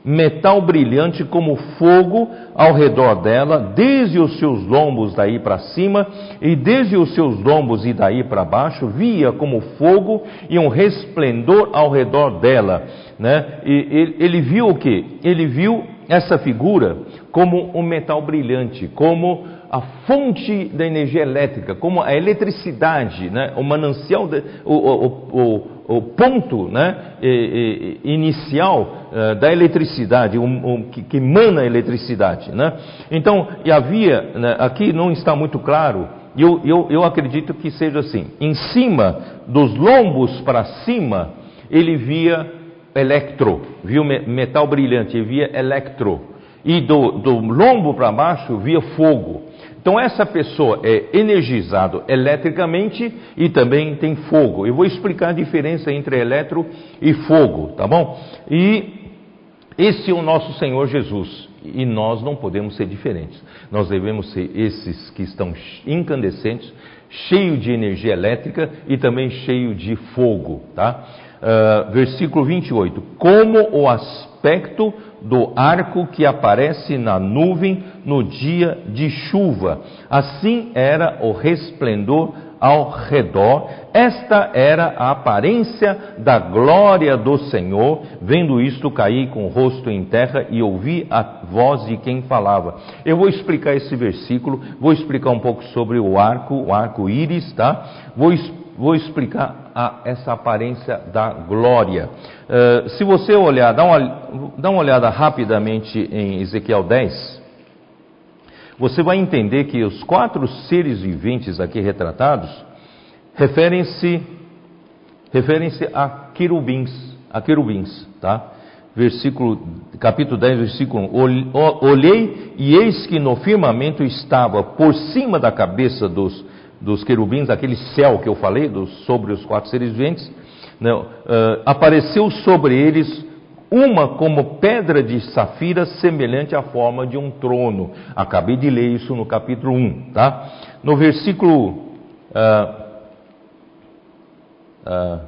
metal brilhante como fogo ao redor dela, desde os seus lombos daí para cima e desde os seus lombos e daí para baixo, via como fogo e um resplendor ao redor dela. Né? E ele, ele viu o que? Ele viu essa figura como um metal brilhante, como a fonte da energia elétrica, como a eletricidade, né? o manancial, de, o, o, o o ponto né, inicial uh, da eletricidade, um, que, emana a eletricidade. Né? Então, havia, né, aqui não está muito claro, eu, eu, eu acredito que seja assim: em cima dos lombos para cima, ele via electro, viu metal brilhante, ele via electro, e do, do lombo para baixo via fogo. Então essa pessoa é energizado eletricamente e também tem fogo. Eu vou explicar a diferença entre eletro e fogo, tá bom? E esse é o nosso Senhor Jesus. E nós não podemos ser diferentes. Nós devemos ser esses que estão incandescentes, cheio de energia elétrica e também cheio de fogo, tá? Uh, versículo 28. Como o aspecto do arco que aparece na nuvem no dia de chuva. Assim era o resplendor ao redor. Esta era a aparência da glória do Senhor. Vendo isto, caí com o rosto em terra e ouvi a voz de quem falava. Eu vou explicar esse versículo, vou explicar um pouco sobre o arco, o arco-íris, tá? Vou explicar vou explicar a, essa aparência da glória. Uh, se você olhar, dá uma, dá uma olhada rapidamente em Ezequiel 10, você vai entender que os quatro seres viventes aqui retratados referem-se referem-se a querubins, a querubins, tá? Versículo, capítulo 10, versículo 1. Olhei e eis que no firmamento estava por cima da cabeça dos dos querubins, aquele céu que eu falei, dos, sobre os quatro seres viventes, uh, apareceu sobre eles uma como pedra de safira semelhante à forma de um trono. Acabei de ler isso no capítulo 1, tá? No versículo uh, uh,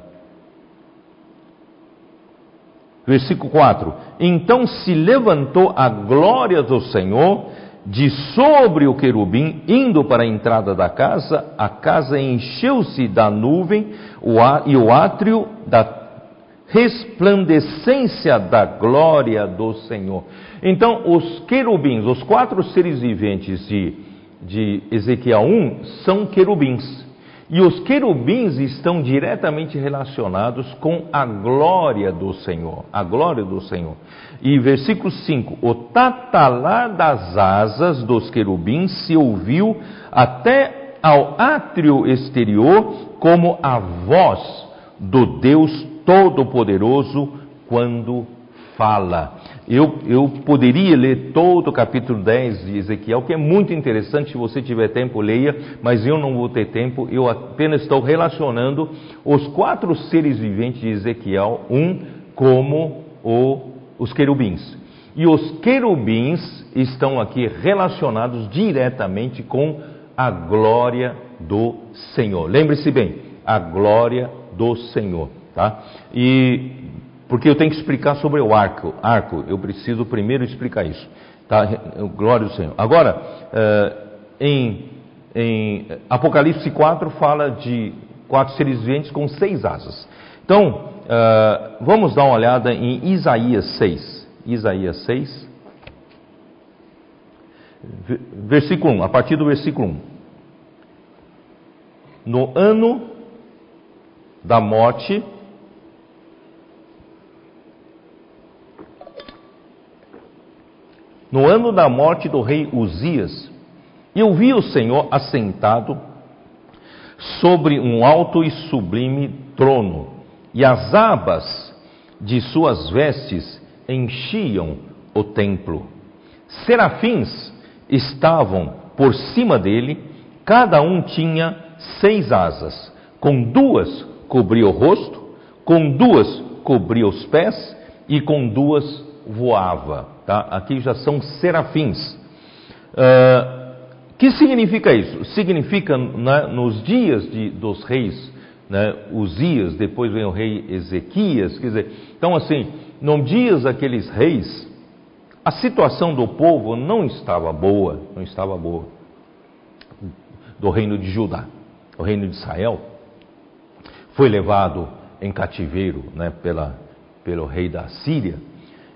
versículo 4: Então se levantou a glória do Senhor de sobre o querubim, indo para a entrada da casa, a casa encheu-se da nuvem e o átrio da resplandecência da glória do Senhor. Então, os querubins, os quatro seres viventes de, de Ezequiel 1, são querubins. E os querubins estão diretamente relacionados com a glória do Senhor, a glória do Senhor. E versículo 5: O tatalar das asas dos querubins se ouviu até ao átrio exterior, como a voz do Deus Todo-Poderoso quando fala. Eu, eu poderia ler todo o capítulo 10 de Ezequiel, que é muito interessante, se você tiver tempo, leia, mas eu não vou ter tempo, eu apenas estou relacionando os quatro seres viventes de Ezequiel, um como o, os querubins. E os querubins estão aqui relacionados diretamente com a glória do Senhor. Lembre-se bem, a glória do Senhor, tá? E porque eu tenho que explicar sobre o arco. Arco, eu preciso primeiro explicar isso. Tá? Glória ao Senhor. Agora, eh, em, em Apocalipse 4 fala de quatro seres viventes com seis asas. Então, eh, vamos dar uma olhada em Isaías 6. Isaías 6. Versículo 1, a partir do versículo 1. No ano da morte no ano da morte do rei Uzias, eu vi o Senhor assentado sobre um alto e sublime trono, e as abas de suas vestes enchiam o templo. Serafins estavam por cima dele, cada um tinha seis asas, com duas cobria o rosto, com duas cobria os pés e com duas voava. Tá? Aqui já são serafins. Uh, que significa isso? Significa né, nos dias de, dos reis né, Uzias, depois vem o rei Ezequias, quer dizer, então assim, nos dias daqueles reis, a situação do povo não estava boa, não estava boa, do reino de Judá, o reino de Israel, foi levado em cativeiro né, pela, pelo rei da Síria,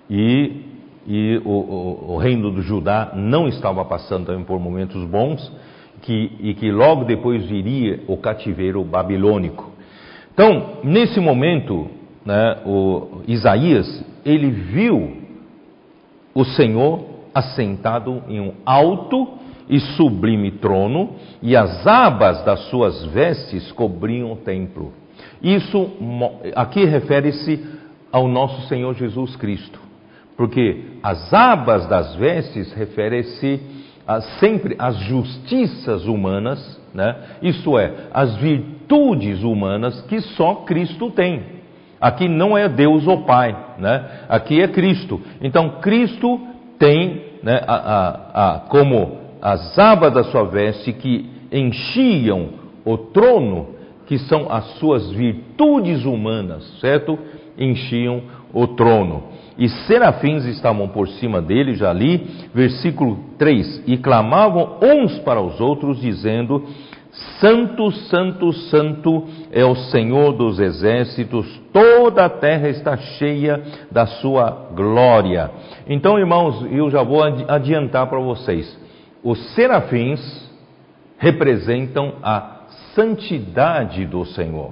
e e o, o, o, reino do Judá não estava passando também por momentos bons, que, e que logo depois viria o cativeiro babilônico. Então, nesse momento, né, o Isaías, ele viu o Senhor assentado em um alto e sublime trono, e as abas das suas vestes cobriam o templo. Isso aqui refere-se ao nosso Senhor Jesus Cristo. Porque as abas das vestes refere-se sempre às justiças humanas, né? isto é, às virtudes humanas que só Cristo tem. Aqui não é Deus ou Pai, né? aqui é Cristo. Então Cristo tem né, a, a, a, como as abas da sua veste que enchiam o trono, que são as suas virtudes humanas, certo? Enchiam o trono e serafins estavam por cima dele, já li, versículo 3: e clamavam uns para os outros, dizendo: Santo, Santo, Santo é o Senhor dos exércitos, toda a terra está cheia da sua glória. Então, irmãos, eu já vou adiantar para vocês: os serafins representam a santidade do Senhor,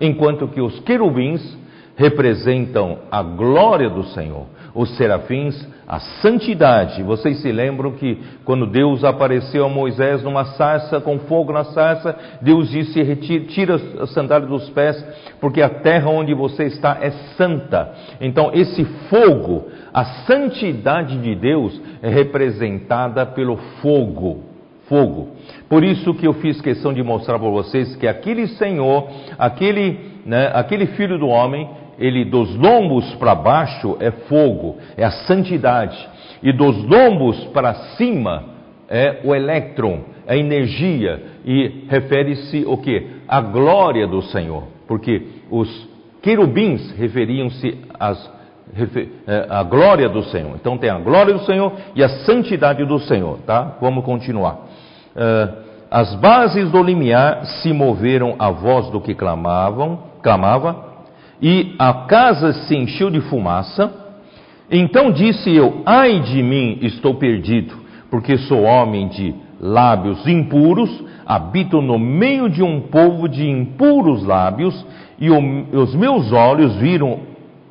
enquanto que os querubins representam a glória do Senhor. Os serafins, a santidade. Vocês se lembram que quando Deus apareceu a Moisés numa sarça, com fogo na sarça, Deus disse: Retira, tira a sandália dos pés, porque a terra onde você está é santa. Então, esse fogo, a santidade de Deus, é representada pelo fogo. Fogo. Por isso que eu fiz questão de mostrar para vocês que aquele Senhor, aquele, né, aquele filho do homem, ele dos lombos para baixo é fogo, é a santidade, e dos lombos para cima é o elétron, é a energia, e refere-se o que? A glória do Senhor, porque os querubins referiam-se às é, a glória do Senhor. Então tem a glória do Senhor e a santidade do Senhor, tá? Vamos continuar. Uh, as bases do limiar se moveram à voz do que clamavam, clamava, e a casa se encheu de fumaça. Então disse eu: Ai de mim, estou perdido, porque sou homem de lábios impuros, habito no meio de um povo de impuros lábios, e o, os meus olhos viram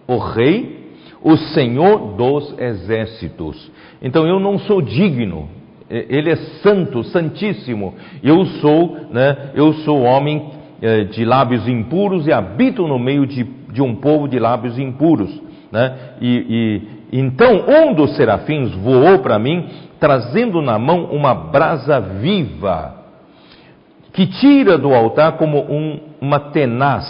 o Rei, o Senhor dos exércitos. Então eu não sou digno, ele é santo, santíssimo. Eu sou, né, eu sou homem eh, de lábios impuros e habito no meio de, de um povo de lábios impuros. Né? E, e então um dos serafins voou para mim, trazendo na mão uma brasa viva, que tira do altar como um, uma tenaz.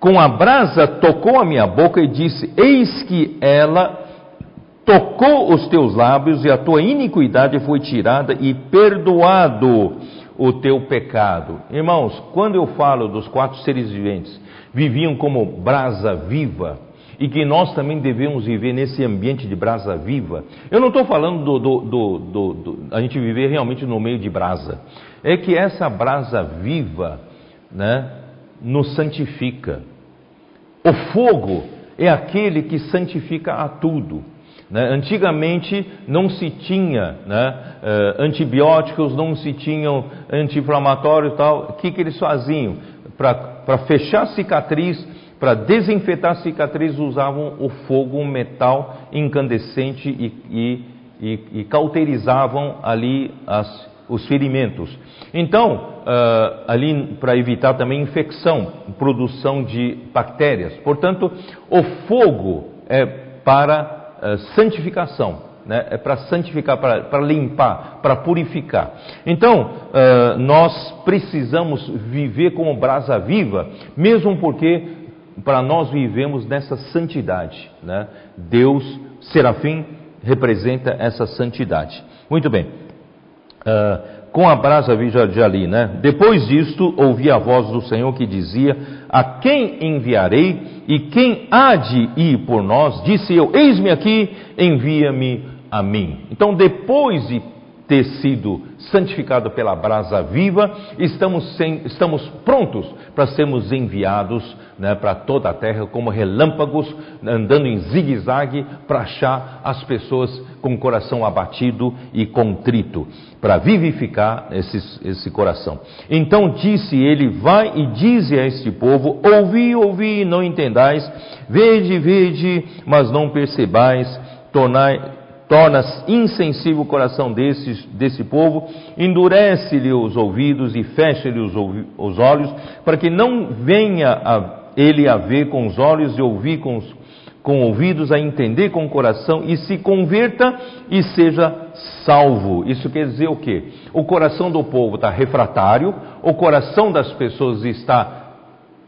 Com a brasa tocou a minha boca e disse: Eis que ela tocou os teus lábios e a tua iniquidade foi tirada e perdoado o teu pecado. Irmãos, quando eu falo dos quatro seres viventes, viviam como brasa viva, e que nós também devemos viver nesse ambiente de brasa viva. Eu não estou falando do, do, do, do, a gente viver realmente no meio de brasa. É que essa brasa viva, né, nos santifica. O fogo é aquele que santifica a tudo. Né? Antigamente não se tinha né, uh, antibióticos, não se tinham anti-inflamatórios e tal. O que, que eles faziam? Para fechar a cicatriz, para desinfetar cicatriz, usavam o fogo, um metal incandescente e, e, e, e cauterizavam ali as, os ferimentos. Então, uh, ali para evitar também infecção, produção de bactérias. Portanto, o fogo é para eh, santificação, né? é para santificar, para limpar, para purificar. Então, uh, nós precisamos viver como brasa viva, mesmo porque para nós vivemos nessa santidade. Né? Deus, serafim, representa essa santidade. Muito bem. Uh, com a brasa viva de ali, né? Depois disto, ouvi a voz do Senhor que dizia: A quem enviarei e quem há de ir por nós? Disse eu: Eis-me aqui, envia-me a mim. Então, depois de ter sido santificado pela brasa viva, estamos, sem, estamos prontos para sermos enviados né, para toda a terra como relâmpagos, andando em zigue-zague para achar as pessoas com o coração abatido e contrito, para vivificar esse, esse coração. Então disse ele: Vai e dize a este povo: Ouvi, ouvi não entendais, vede, vede, mas não percebais, tornai tornas insensível o coração desse, desse povo, endurece-lhe os ouvidos e fecha-lhe os, os, olhos, para que não venha a, ele a ver com os olhos e ouvir com, os, com ouvidos, a entender com o coração e se converta e seja salvo. Isso quer dizer o quê? O coração do povo está refratário, o coração das pessoas está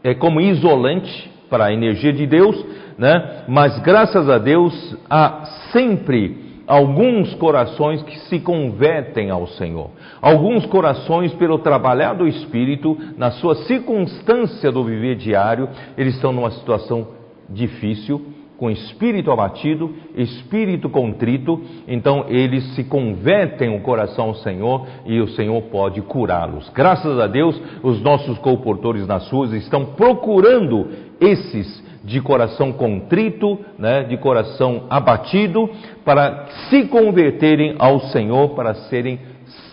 é, como isolante para a energia de Deus, né? mas graças a Deus há sempre alguns corações que se convertem ao Senhor. Alguns corações, pelo trabalhar do Espírito, na sua circunstância do viver diário, eles estão numa situação difícil, com espírito abatido, espírito contrito, então eles se convertem o coração ao Senhor e o Senhor pode curá-los. Graças a Deus, os nossos comportores nas ruas estão procurando esses de coração contrito, né, de coração abatido, para se converterem ao Senhor, para serem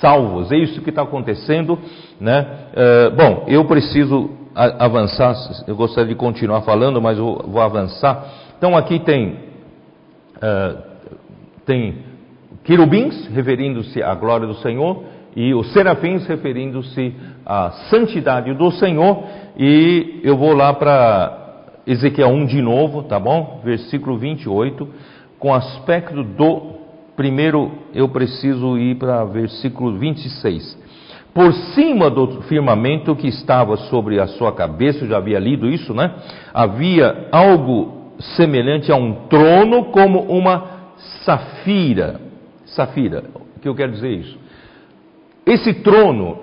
salvos. É isso que está acontecendo. Né? Uh, bom, eu preciso avançar, eu gostaria de continuar falando, mas eu vou avançar. Então aqui tem, uh, tem querubins referindo-se à glória do Senhor e os serafins referindo-se à santidade do Senhor. E eu vou lá para Ezequiel 1 de novo, tá bom? Versículo 28, com aspecto do. Primeiro eu preciso ir para versículo 26. Por cima do firmamento que estava sobre a sua cabeça, eu já havia lido isso, né? Havia algo semelhante a um trono, como uma safira. Safira, o que eu quero dizer isso? Esse trono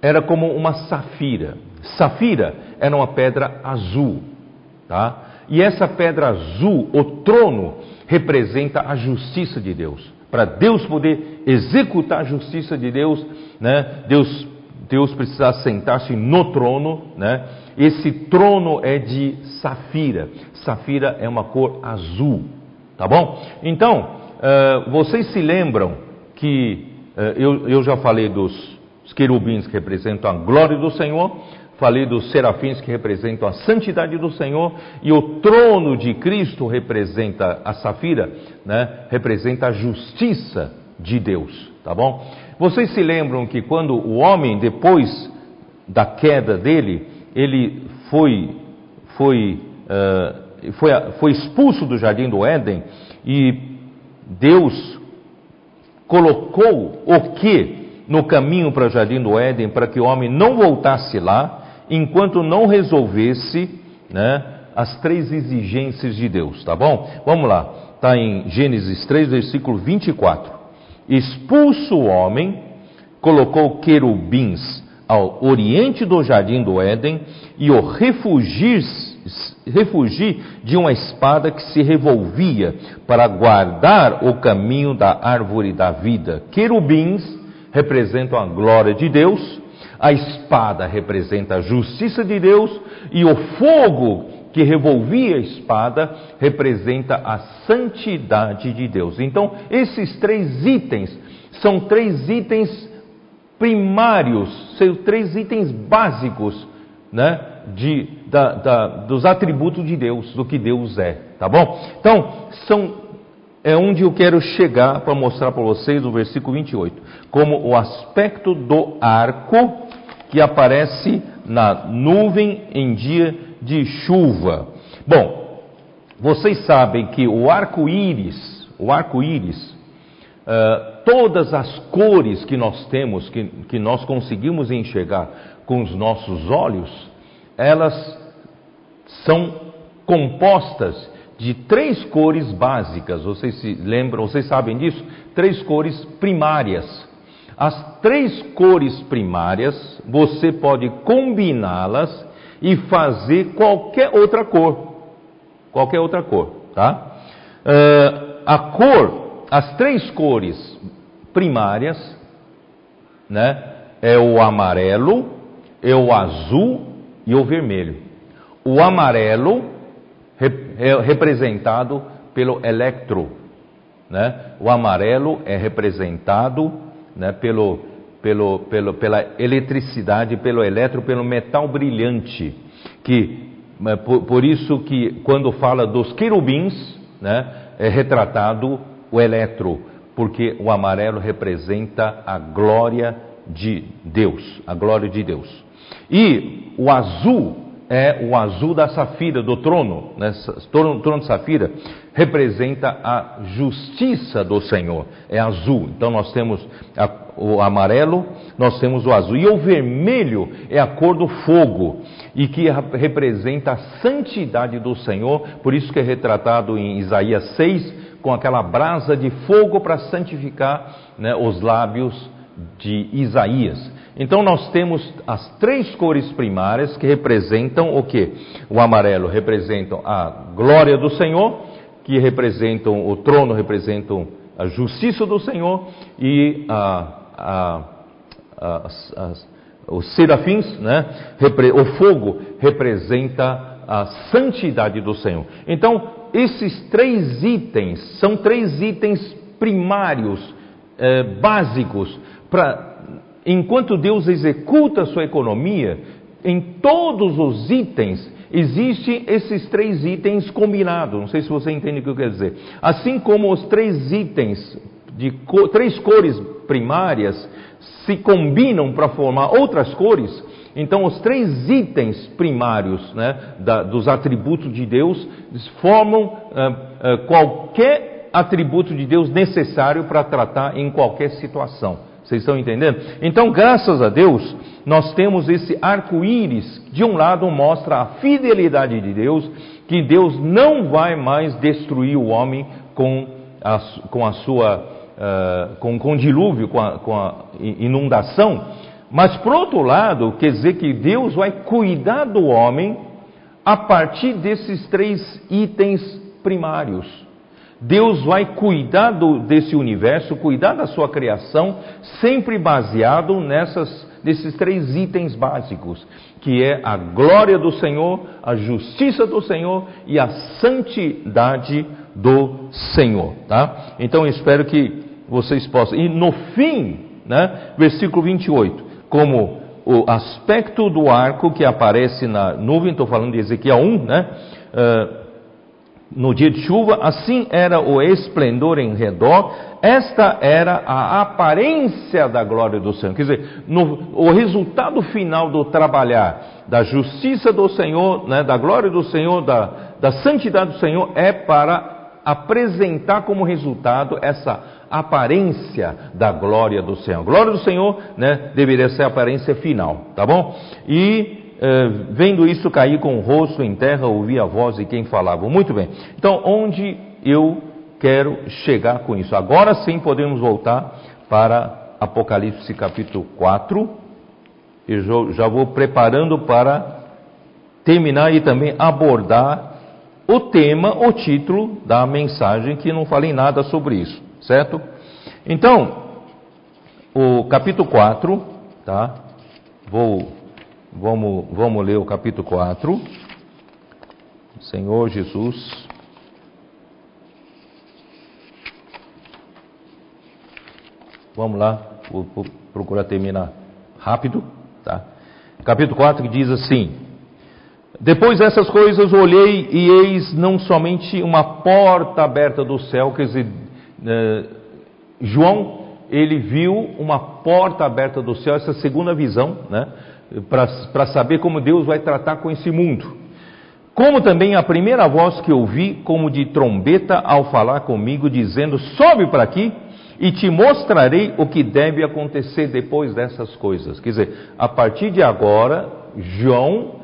era como uma safira. Safira era uma pedra azul. Tá? E essa pedra azul, o trono, representa a justiça de Deus. Para Deus poder executar a justiça de Deus, né? Deus, Deus precisa sentar-se no trono. Né? Esse trono é de safira. Safira é uma cor azul. Tá bom? Então, uh, vocês se lembram que uh, eu, eu já falei dos querubins que representam a glória do Senhor falei dos serafins que representam a santidade do Senhor, e o trono de Cristo representa a safira, né? representa a justiça de Deus, tá bom? Vocês se lembram que quando o homem, depois da queda dele, ele foi, foi uh, foi, foi expulso do jardim do Éden e Deus colocou o que no caminho para o jardim do Éden para que o homem não voltasse lá enquanto não resolvesse né, as três exigências de Deus, tá bom? Vamos lá, está em Gênesis 3, versículo 24. Expulso o homem, colocou querubins ao oriente do jardim do Éden e o refugir de uma espada que se revolvia para guardar o caminho da árvore da vida. Querubins representam a glória de Deus, a espada representa a justiça de Deus e o fogo que revolvia a espada representa a santidade de Deus. Então, esses três itens são três itens primários, são três itens básicos, né, de, da, da, dos atributos de Deus, do que Deus é, tá bom? Então, são, é onde eu quero chegar para mostrar para vocês, no versículo 28, como o aspecto do arco que aparece na nuvem em dia de chuva. Bom, vocês sabem que o arco-íris, o arco-íris, uh, todas as cores que nós temos, que, que nós conseguimos enxergar com os nossos olhos, elas são compostas de três cores básicas. Vocês se lembram, vocês sabem disso? Três cores primárias. As três cores primárias, você pode combiná-las e fazer qualquer outra cor. Qualquer outra cor, tá? Uh, a cor, as três cores primárias, né? É o amarelo, é o azul e o vermelho. O amarelo é representado pelo electro, né? O amarelo é representado né, pelo, pelo, pelo, pela eletricidade, pelo eletro, pelo metal brilhante, que né, por, por isso que quando fala dos querubins, né, é retratado o eletro, porque o amarelo representa a glória de Deus, a glória de Deus. E o azul é o azul da safira, do trono, né? trono, trono de safira, representa a justiça do Senhor, é azul. Então nós temos a, o amarelo, nós temos o azul. E o vermelho é a cor do fogo, e que representa a santidade do Senhor, por isso que é retratado em Isaías 6, com aquela brasa de fogo para santificar né, os lábios de Isaías. Então nós temos as três cores primárias que representam o que? O amarelo representam a glória do Senhor, que representam o trono, representam a justiça do Senhor e a, a, a, os serafins, né? o fogo representa a santidade do Senhor. Então esses três itens são três itens primários, eh, básicos para enquanto Deus executa a sua economia, em todos os itens existem esses três itens combinados. Não sei se você entende o que eu quero dizer. Assim como os três itens de co três cores primárias se combinam para formar outras cores, então os três itens primários né, da, dos atributos de Deus formam uh, uh, qualquer atributo de Deus necessário para tratar em qualquer situação. Vocês estão entendendo? Então, graças a Deus, nós temos esse arco-íris. De um lado, mostra a fidelidade de Deus, que Deus não vai mais destruir o homem com a, com a sua. Uh, com, com dilúvio, com a, com a inundação. Mas, por outro lado, quer dizer que Deus vai cuidar do homem a partir desses três itens primários. Deus vai cuidar do, desse universo, cuidar da sua criação, sempre baseado nessas, nesses três itens básicos, que é a glória do Senhor, a justiça do Senhor e a santidade do Senhor. Tá? Então eu espero que vocês possam. E no fim, né, versículo 28, como o aspecto do arco que aparece na nuvem, estou falando de Ezequiel 1, né? Uh, no dia de chuva, assim era o esplendor em redor, esta era a aparência da glória do Senhor. Quer dizer, no, o resultado final do trabalhar, da justiça do Senhor, né, da glória do Senhor, da, da santidade do Senhor é para apresentar como resultado essa aparência da glória do Senhor. A glória do Senhor, né, deveria ser a aparência final, tá bom? E eh, vendo isso cair com o rosto em terra, ouvi a voz de quem falava. Muito bem. Então, onde eu quero chegar com isso? Agora sim podemos voltar para Apocalipse capítulo 4. Eu já vou preparando para terminar e também abordar o tema, o título da mensagem, que não falei nada sobre isso, certo? Então, o capítulo 4, tá? Vou, vamos, vamos ler o capítulo 4. Senhor Jesus. Vamos lá, vou, vou procurar terminar rápido, tá? Capítulo 4 que diz assim: depois dessas coisas olhei e eis não somente uma porta aberta do céu, quer dizer, eh, João, ele viu uma porta aberta do céu, essa segunda visão, né, para saber como Deus vai tratar com esse mundo. Como também a primeira voz que ouvi, como de trombeta, ao falar comigo, dizendo: Sobe para aqui e te mostrarei o que deve acontecer depois dessas coisas. Quer dizer, a partir de agora, João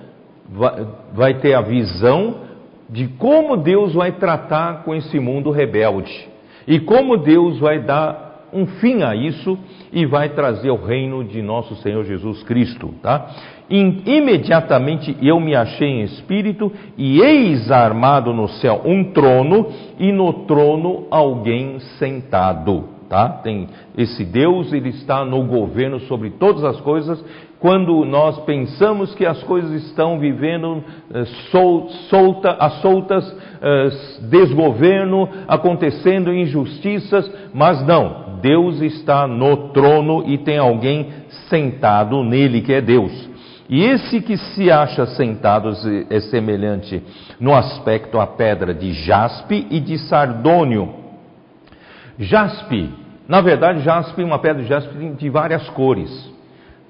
vai, vai ter a visão de como Deus vai tratar com esse mundo rebelde e como Deus vai dar um fim a isso e vai trazer o reino de nosso Senhor Jesus Cristo, tá? Imediatamente eu me achei em espírito e eis armado no céu um trono e no trono alguém sentado, tá? Tem esse Deus, ele está no governo sobre todas as coisas quando nós pensamos que as coisas estão vivendo eh, sol, solta, a soltas, eh, desgoverno, acontecendo injustiças, mas não, Deus está no trono e tem alguém sentado nele, que é Deus. E esse que se acha sentado é semelhante no aspecto à pedra de jaspe e de sardônio. Jaspe, na verdade, jaspe é uma pedra de jaspe de várias cores.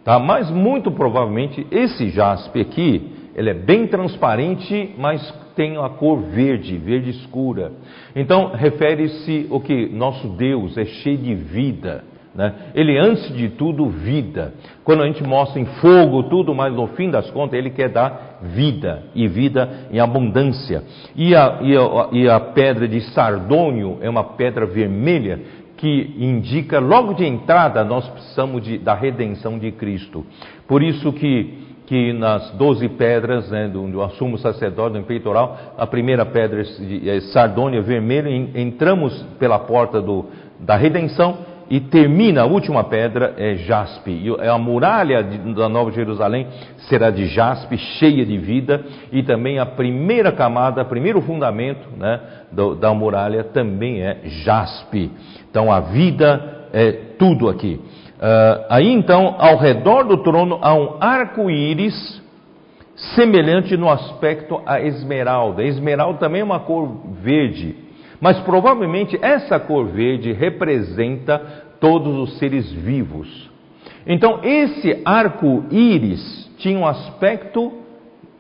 Tá? Mas muito provavelmente esse jaspe aqui, ele é bem transparente, mas tem a cor verde, verde escura. Então refere-se o que nosso Deus é cheio de vida. Né? Ele antes de tudo vida. Quando a gente mostra em fogo tudo, mas no fim das contas ele quer dar vida e vida em abundância. E a, e a, e a pedra de sardônio é uma pedra vermelha que indica logo de entrada nós precisamos de, da redenção de Cristo. Por isso que, que nas doze pedras né, do, do assumo sacerdote do peitoral, a primeira pedra é, é sardônia vermelha, entramos pela porta do, da redenção e termina a última pedra é jaspe. E a muralha da Nova Jerusalém será de jaspe, cheia de vida, e também a primeira camada, o primeiro fundamento né, do, da muralha também é jaspe. Então a vida é tudo aqui. Uh, aí então, ao redor do trono há um arco-íris semelhante no aspecto a esmeralda. Esmeralda também é uma cor verde, mas provavelmente essa cor verde representa todos os seres vivos. Então esse arco-íris tinha um aspecto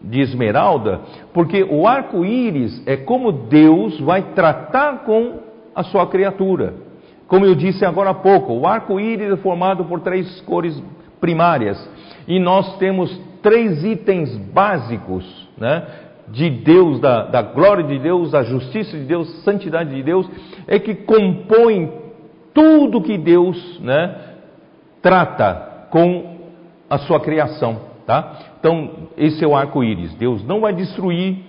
de esmeralda, porque o arco-íris é como Deus vai tratar com a sua criatura. Como eu disse agora há pouco, o arco-íris é formado por três cores primárias e nós temos três itens básicos né, de Deus, da, da glória de Deus, da justiça de Deus, santidade de Deus, é que compõem tudo que Deus né, trata com a sua criação. Tá? Então, esse é o arco-íris. Deus não vai destruir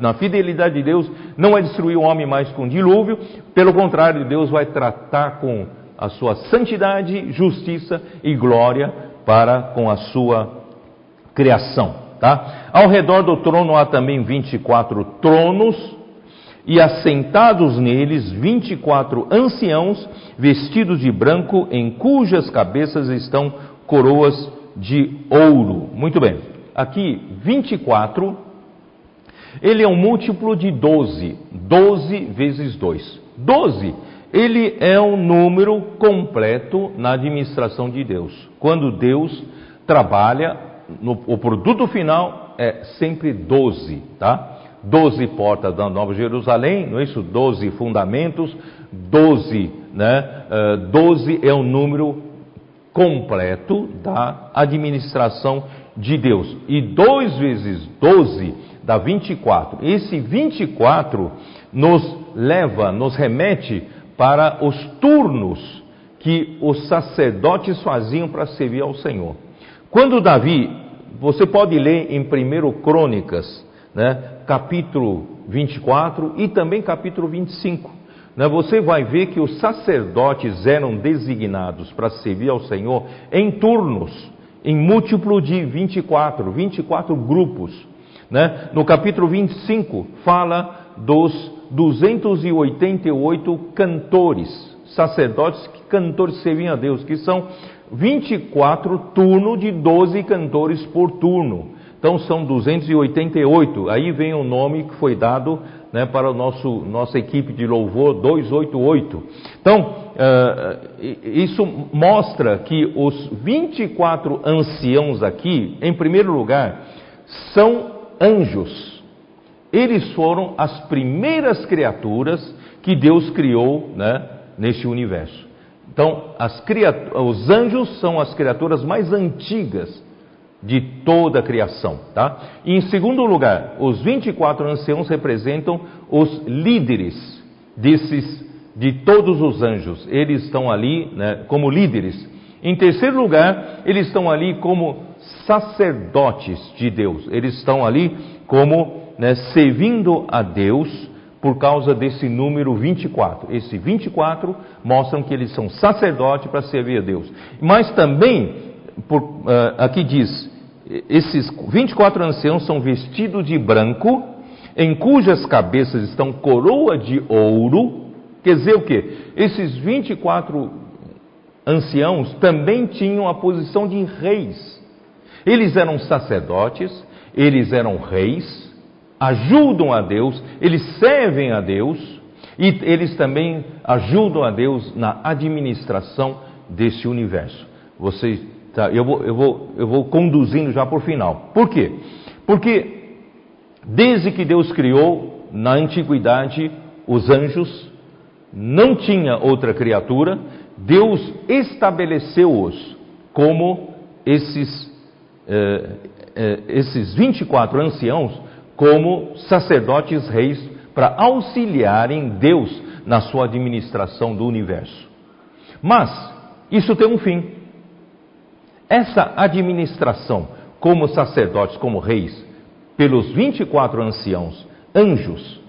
na fidelidade de Deus, não vai destruir o homem mais com dilúvio, pelo contrário, Deus vai tratar com a sua santidade, justiça e glória para com a sua criação. Tá? Ao redor do trono há também 24 tronos, e assentados neles 24 anciãos, vestidos de branco, em cujas cabeças estão coroas de ouro. Muito bem, aqui 24 ele é um múltiplo de 12. 12 vezes 2. 12, ele é um número completo na administração de Deus. Quando Deus trabalha, no, o produto final é sempre 12, tá? doze portas da Nova Jerusalém, não é isso? Doze fundamentos, doze, né? Uh, doze é o número completo da administração de Deus. E 2 vezes 12 dá 24. Esse 24 nos leva, nos remete para os turnos que os sacerdotes faziam para servir ao Senhor. Quando Davi, você pode ler em 1 Crônicas, né, capítulo 24 e também capítulo 25. Né, você vai ver que os sacerdotes eram designados para servir ao Senhor em turnos, em múltiplo de 24, 24 grupos. Né? No capítulo 25 fala dos 288 cantores, sacerdotes que cantores serviam a Deus, que são 24 turnos de 12 cantores por turno. Então são 288. Aí vem o nome que foi dado né, para nosso nossa equipe de louvor 288. Então uh, isso mostra que os 24 anciãos aqui, em primeiro lugar, são anjos. Eles foram as primeiras criaturas que Deus criou né, neste universo. Então, os anjos são as criaturas mais antigas de toda a criação. Tá? E em segundo lugar, os 24 anciãos representam os líderes desses, de todos os anjos. Eles estão ali né, como líderes. Em terceiro lugar, eles estão ali como sacerdotes de Deus. Eles estão ali como né, servindo a Deus por causa desse número 24. Esse 24 mostram que eles são sacerdotes para servir a Deus. Mas também por, uh, aqui diz: esses 24 anciãos são vestidos de branco, em cujas cabeças estão coroa de ouro. Quer dizer o quê? Esses 24 anciãos também tinham a posição de reis. Eles eram sacerdotes, eles eram reis, ajudam a Deus, eles servem a Deus e eles também ajudam a Deus na administração desse universo. Vocês Tá, eu, vou, eu, vou, eu vou conduzindo já por final. Por quê? Porque desde que Deus criou, na antiguidade, os anjos, não tinha outra criatura, Deus estabeleceu-os como esses, eh, eh, esses 24 anciãos, como sacerdotes reis, para auxiliarem Deus na sua administração do universo. Mas, isso tem um fim. Essa administração, como sacerdotes, como reis, pelos 24 anciãos, anjos,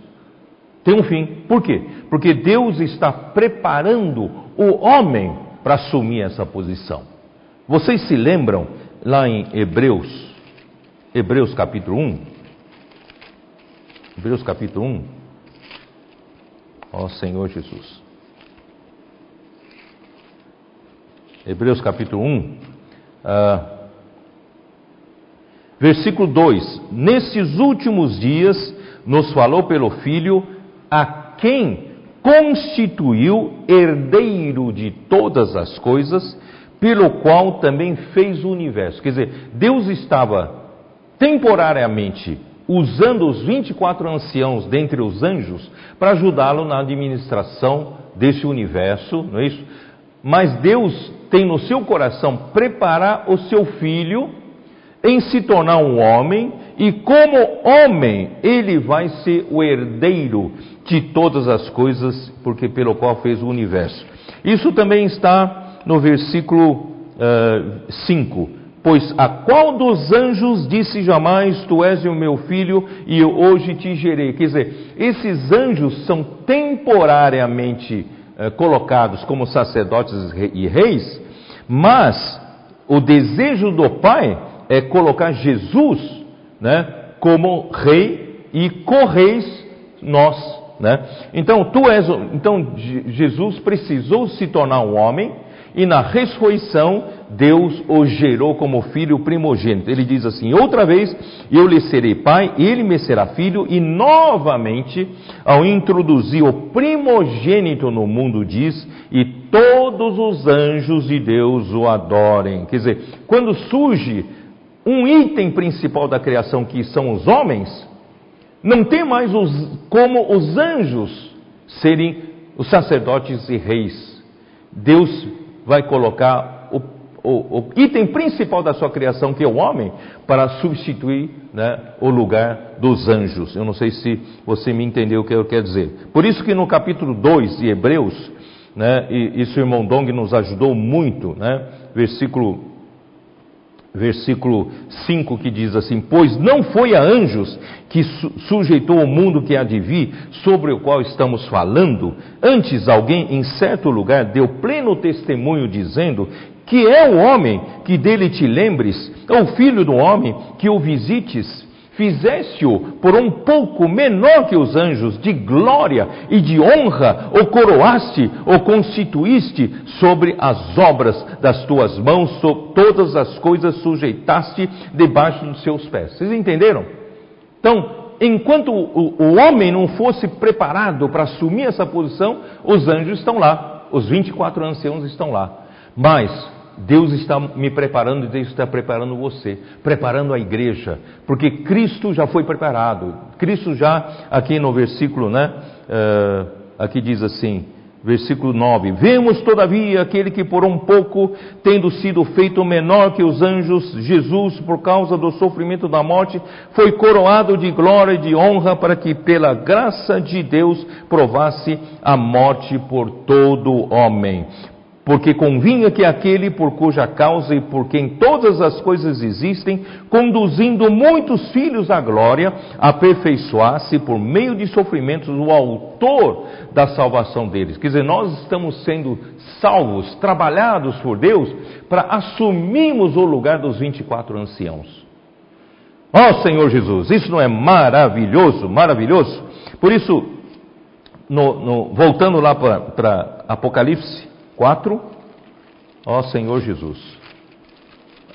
tem um fim. Por quê? Porque Deus está preparando o homem para assumir essa posição. Vocês se lembram lá em Hebreus, Hebreus capítulo 1? Hebreus capítulo 1. Ó Senhor Jesus. Hebreus capítulo 1. Ah, versículo 2: Nesses últimos dias nos falou pelo Filho, a quem constituiu herdeiro de todas as coisas, pelo qual também fez o universo. Quer dizer, Deus estava temporariamente usando os 24 anciãos dentre os anjos para ajudá-lo na administração desse universo, não é isso? Mas Deus tem no seu coração preparar o seu filho em se tornar um homem, e como homem, ele vai ser o herdeiro de todas as coisas, porque pelo qual fez o universo. Isso também está no versículo 5. Uh, pois a qual dos anjos disse jamais, tu és o meu filho, e eu hoje te gerei? Quer dizer, esses anjos são temporariamente eh, colocados como sacerdotes e reis, mas o desejo do Pai é colocar Jesus né, como rei e co-reis nós. Né? Então, tu és, então Jesus precisou se tornar um homem e na ressurreição Deus o gerou como filho primogênito. Ele diz assim: outra vez eu lhe serei pai, ele me será filho, e novamente, ao introduzir o primogênito no mundo, diz: e todos os anjos de Deus o adorem. Quer dizer, quando surge um item principal da criação que são os homens, Não tem mais os, como os anjos serem os sacerdotes e reis. Deus vai colocar o, o, o, item principal da sua criação, que é o homem, para substituir né, o lugar dos anjos. Eu não sei se você me entendeu o que eu quero dizer. Por isso que no capítulo 2 de Hebreus, né, e isso o irmão Dong nos ajudou muito, né, versículo versículo 5 que diz assim: Pois não foi a anjos que su sujeitou o mundo que há de vir, sobre o qual estamos falando, antes alguém em certo lugar deu pleno testemunho, dizendo que é o homem que dele te lembres, é o filho do homem que o visites fizeste-o por um pouco menor que os anjos, de glória e de honra, o coroaste, o constituíste sobre as obras das tuas mãos, todas as coisas sujeitaste debaixo dos seus pés. Vocês entenderam? Então, enquanto o, o homem não fosse preparado para assumir essa posição, os anjos estão lá, os 24 anciãos estão lá. Mas Deus está me preparando e Deus está preparando você, preparando a igreja, porque Cristo já foi preparado. Cristo já, aqui no versículo, né? Uh, aqui diz assim, versículo 9: Vemos todavia aquele que por um pouco, tendo sido feito menor que os anjos, Jesus, por causa do sofrimento da morte, foi coroado de glória e de honra para que, pela graça de Deus, provasse a morte por todo homem porque convinha que aquele por cuja causa e por quem todas as coisas existem, conduzindo muitos filhos à glória, aperfeiçoasse por meio de sofrimentos o autor da salvação deles. Quer dizer, nós estamos sendo salvos, trabalhados por Deus, para assumirmos o lugar dos 24 anciãos. Ó oh, Senhor Jesus, isso não é maravilhoso, maravilhoso? Por isso, no, no, voltando lá para Apocalipse, 4, ó Senhor Jesus.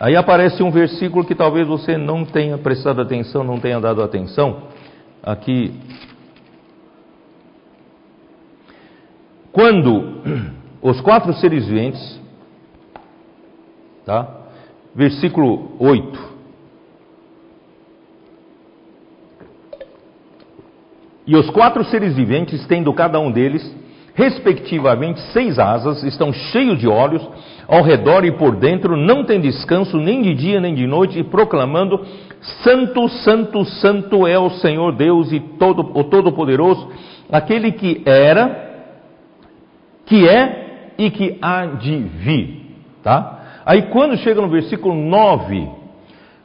Aí aparece um versículo que talvez você não tenha prestado atenção, não tenha dado atenção. Aqui. Quando os quatro seres viventes, tá? Versículo 8. E os quatro seres viventes, tendo cada um deles respectivamente seis asas, estão cheios de olhos, ao redor e por dentro, não tem descanso nem de dia nem de noite, e proclamando: Santo, Santo, Santo é o Senhor Deus e todo, o Todo-Poderoso, aquele que era, que é e que há de vir. Tá? Aí quando chega no versículo 9,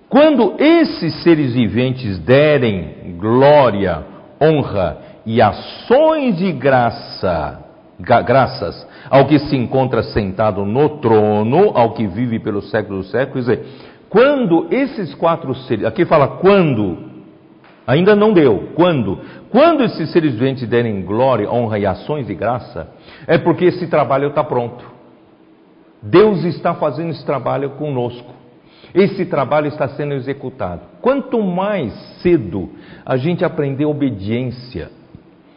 quando esses seres viventes derem glória, honra e ações de graça, graças ao que se encontra sentado no trono, ao que vive pelos séculos dos séculos, quer dizer, quando esses quatro seres, aqui fala quando, ainda não deu, quando, quando esses seres viventes derem glória, honra e ações de graça, é porque esse trabalho está pronto. Deus está fazendo esse trabalho conosco. Esse trabalho está sendo executado. Quanto mais cedo a gente aprender obediência,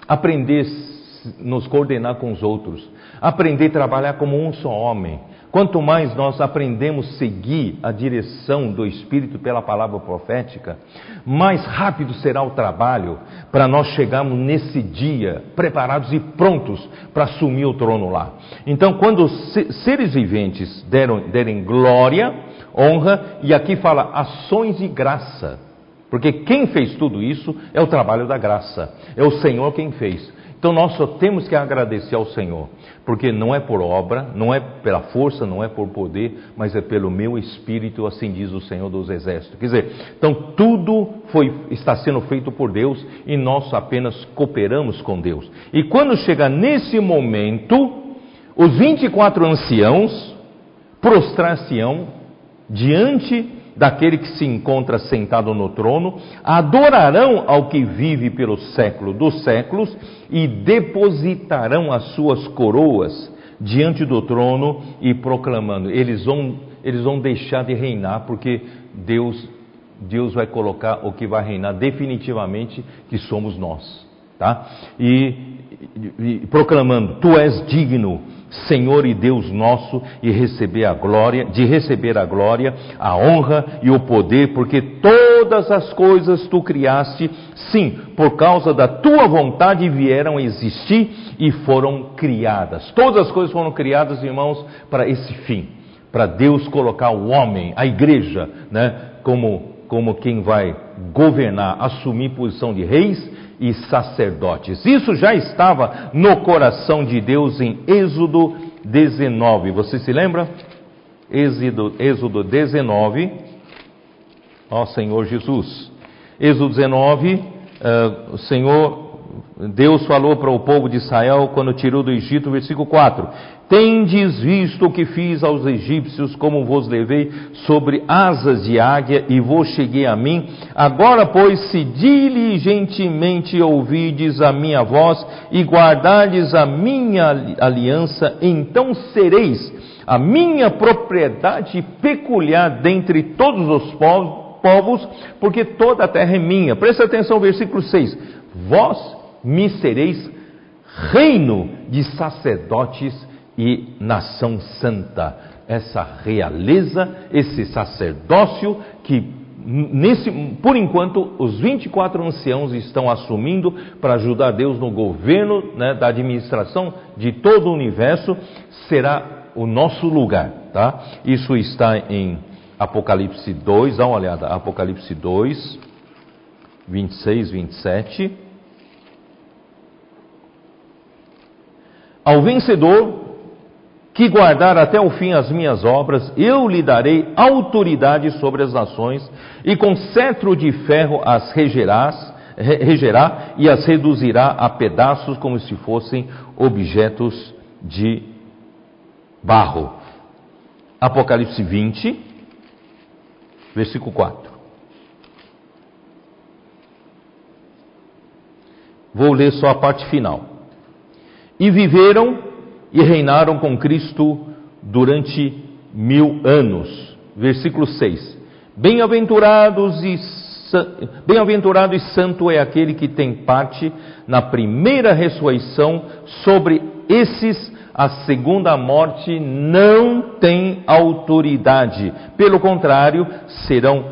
aprender nos coordenar com os outros, aprender a trabalhar como um só homem. Quanto mais nós aprendemos a seguir a direção do Espírito pela palavra profética, mais rápido será o trabalho para nós chegarmos nesse dia preparados e prontos para assumir o trono lá. Então, quando os seres viventes deram, derem glória, honra, e aqui fala ações de graça, porque quem fez tudo isso é o trabalho da graça, é o Senhor quem fez. Então nós só temos que agradecer ao Senhor, porque não é por obra, não é pela força, não é por poder, mas é pelo meu espírito, assim diz o Senhor dos Exércitos. Quer dizer, então tudo foi, está sendo feito por Deus e nós apenas cooperamos com Deus. E quando chega nesse momento, os 24 anciãos prostrar-se-ão diante daquele que se encontra sentado no trono, adorarão ao que vive pelo século dos séculos e depositarão as suas coroas diante do trono e proclamando. Eles vão, eles vão deixar de reinar porque Deus, Deus vai colocar o que vai reinar definitivamente, que somos nós. Tá? E, e proclamando: Tu és digno Senhor e Deus nosso, e receber a glória, de receber a glória, a honra e o poder, porque todas as coisas tu criaste, sim, por causa da tua vontade vieram a existir e foram criadas. Todas as coisas foram criadas, irmãos, para esse fim, para Deus colocar o homem, a igreja, né, como como quem vai governar, assumir posição de reis e sacerdotes. Isso já estava no coração de Deus em Êxodo 19. Você se lembra? Êxodo, Êxodo 19. Ó Senhor Jesus. Êxodo 19, uh, o Senhor Deus falou para o povo de Israel quando tirou do Egito, versículo 4: Tendes visto o que fiz aos egípcios, como vos levei sobre asas de águia e vos cheguei a mim. Agora, pois, se diligentemente ouvides a minha voz e guardardes a minha aliança, então sereis a minha propriedade peculiar dentre todos os povos, porque toda a terra é minha. Presta atenção, versículo 6: Vós me sereis reino de sacerdotes e nação santa. Essa realeza, esse sacerdócio que nesse, por enquanto, os 24 anciãos estão assumindo para ajudar Deus no governo né, da administração de todo o universo, será o nosso lugar. Tá? Isso está em Apocalipse 2, dá uma olhada, Apocalipse 2, 26, 27. Ao vencedor que guardar até o fim as minhas obras, eu lhe darei autoridade sobre as nações, e com cetro de ferro as regerás, regerá e as reduzirá a pedaços como se fossem objetos de barro. Apocalipse 20, versículo 4. Vou ler só a parte final. E viveram e reinaram com Cristo durante mil anos. Versículo 6. Bem-aventurados e Bem-aventurado e santo é aquele que tem parte na primeira ressurreição, sobre esses a segunda morte não tem autoridade. Pelo contrário, serão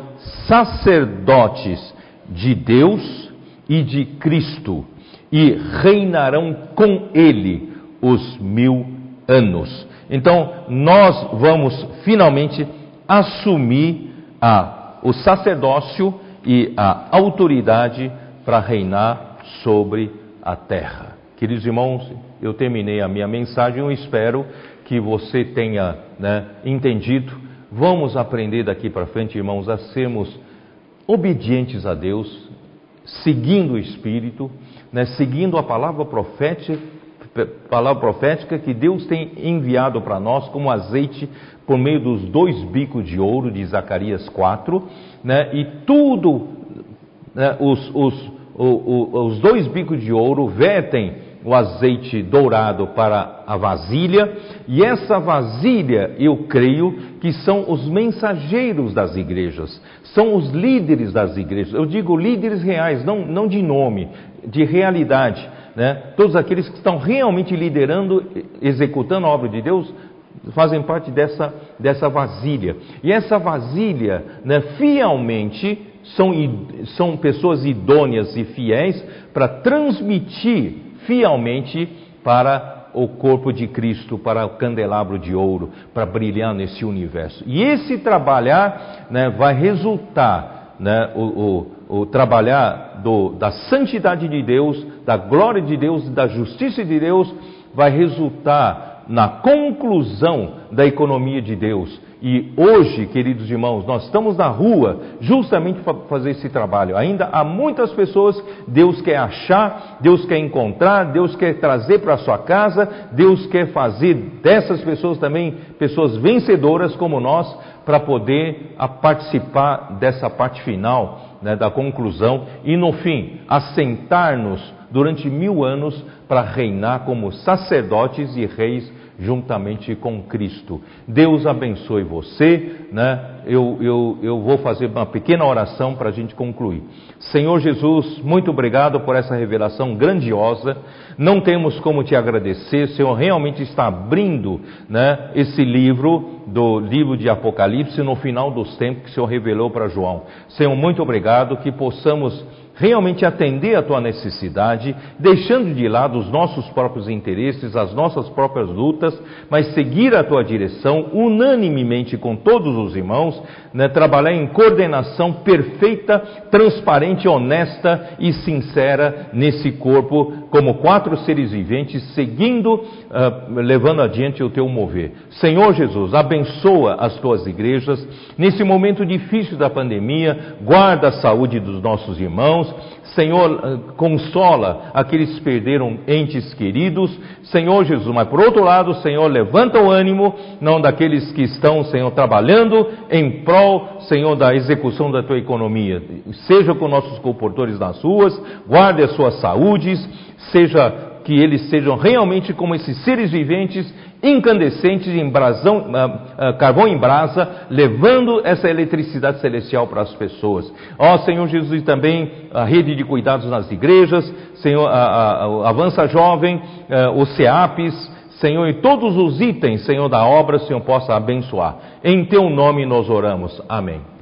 sacerdotes de Deus e de Cristo e reinarão com ele os mil anos. Então, nós vamos finalmente assumir a, o sacerdócio e a autoridade para reinar sobre a terra. Queridos irmãos, eu terminei a minha mensagem, eu espero que você tenha né, entendido. Vamos aprender daqui para frente, irmãos, a sermos obedientes a Deus, seguindo o Espírito, né, seguindo a palavra profética palavra profética que Deus tem enviado para nós como azeite por meio dos dois bicos de ouro de Zacarias 4, né? e tudo, né? os, os, o, o, os dois bicos de ouro vertem o azeite dourado para a vasilha, e essa vasilha, eu creio, que são os mensageiros das igrejas, são os líderes das igrejas. Eu digo líderes reais, não, não de nome, de realidade né, todos aqueles que estão realmente liderando, executando a obra de Deus, fazem parte dessa, dessa vasilha. E essa vasilha, né, fielmente, são, são pessoas idôneas e fiéis para transmitir fielmente para o corpo de Cristo, para o candelabro de ouro, para brilhar nesse universo. E esse trabalhar né, vai resultar, né, o, o o trabalhar do, da santidade de Deus, da glória de Deus, da justiça de Deus, vai resultar na conclusão da economia de Deus. E hoje, queridos irmãos, nós estamos na rua justamente para fazer esse trabalho. Ainda há muitas pessoas, Deus quer achar, Deus quer encontrar, Deus quer trazer para a sua casa, Deus quer fazer dessas pessoas também pessoas vencedoras como nós, para poder participar dessa parte final né, da conclusão e, no fim, assentar-nos durante mil anos para reinar como sacerdotes e reis juntamente com Cristo. Deus abençoe você, né? Eu, eu, eu vou fazer uma pequena oração para a gente concluir. Senhor Jesus, muito obrigado por essa revelação grandiosa. Não temos como te agradecer, Senhor realmente está abrindo né, esse livro, do livro de Apocalipse, no final dos tempos que o Senhor revelou para João. Senhor, muito obrigado que possamos realmente atender à tua necessidade, deixando de lado os nossos próprios interesses, as nossas próprias lutas, mas seguir a tua direção unanimemente com todos os irmãos, né, trabalhar em coordenação perfeita, transparente, honesta e sincera nesse corpo, como quatro seres viventes, seguindo, uh, levando adiante o teu mover. Senhor Jesus, abençoa as tuas igrejas nesse momento difícil da pandemia, guarda a saúde dos nossos irmãos irmãos. Senhor, eh, consola aqueles que perderam entes queridos. Senhor Jesus, mas por outro lado, Senhor, levanta o ânimo, não daqueles que estão, Senhor, trabalhando em prol, Senhor, da execução da tua economia. Seja com nossos comportores nas ruas, guarde as suas saúdes, seja que eles sejam realmente como esses seres viventes incandescentes em brasão, uh, uh, carvão em brasa, levando essa eletricidade celestial para as pessoas. Ó Senhor Jesus, e também a rede de cuidados nas igrejas, Senhor, a, a, a Avança Jovem, uh, os CEAPs, Senhor, e todos os itens, Senhor, da obra, Senhor, possa abençoar. Em Teu nome nós oramos. Amém.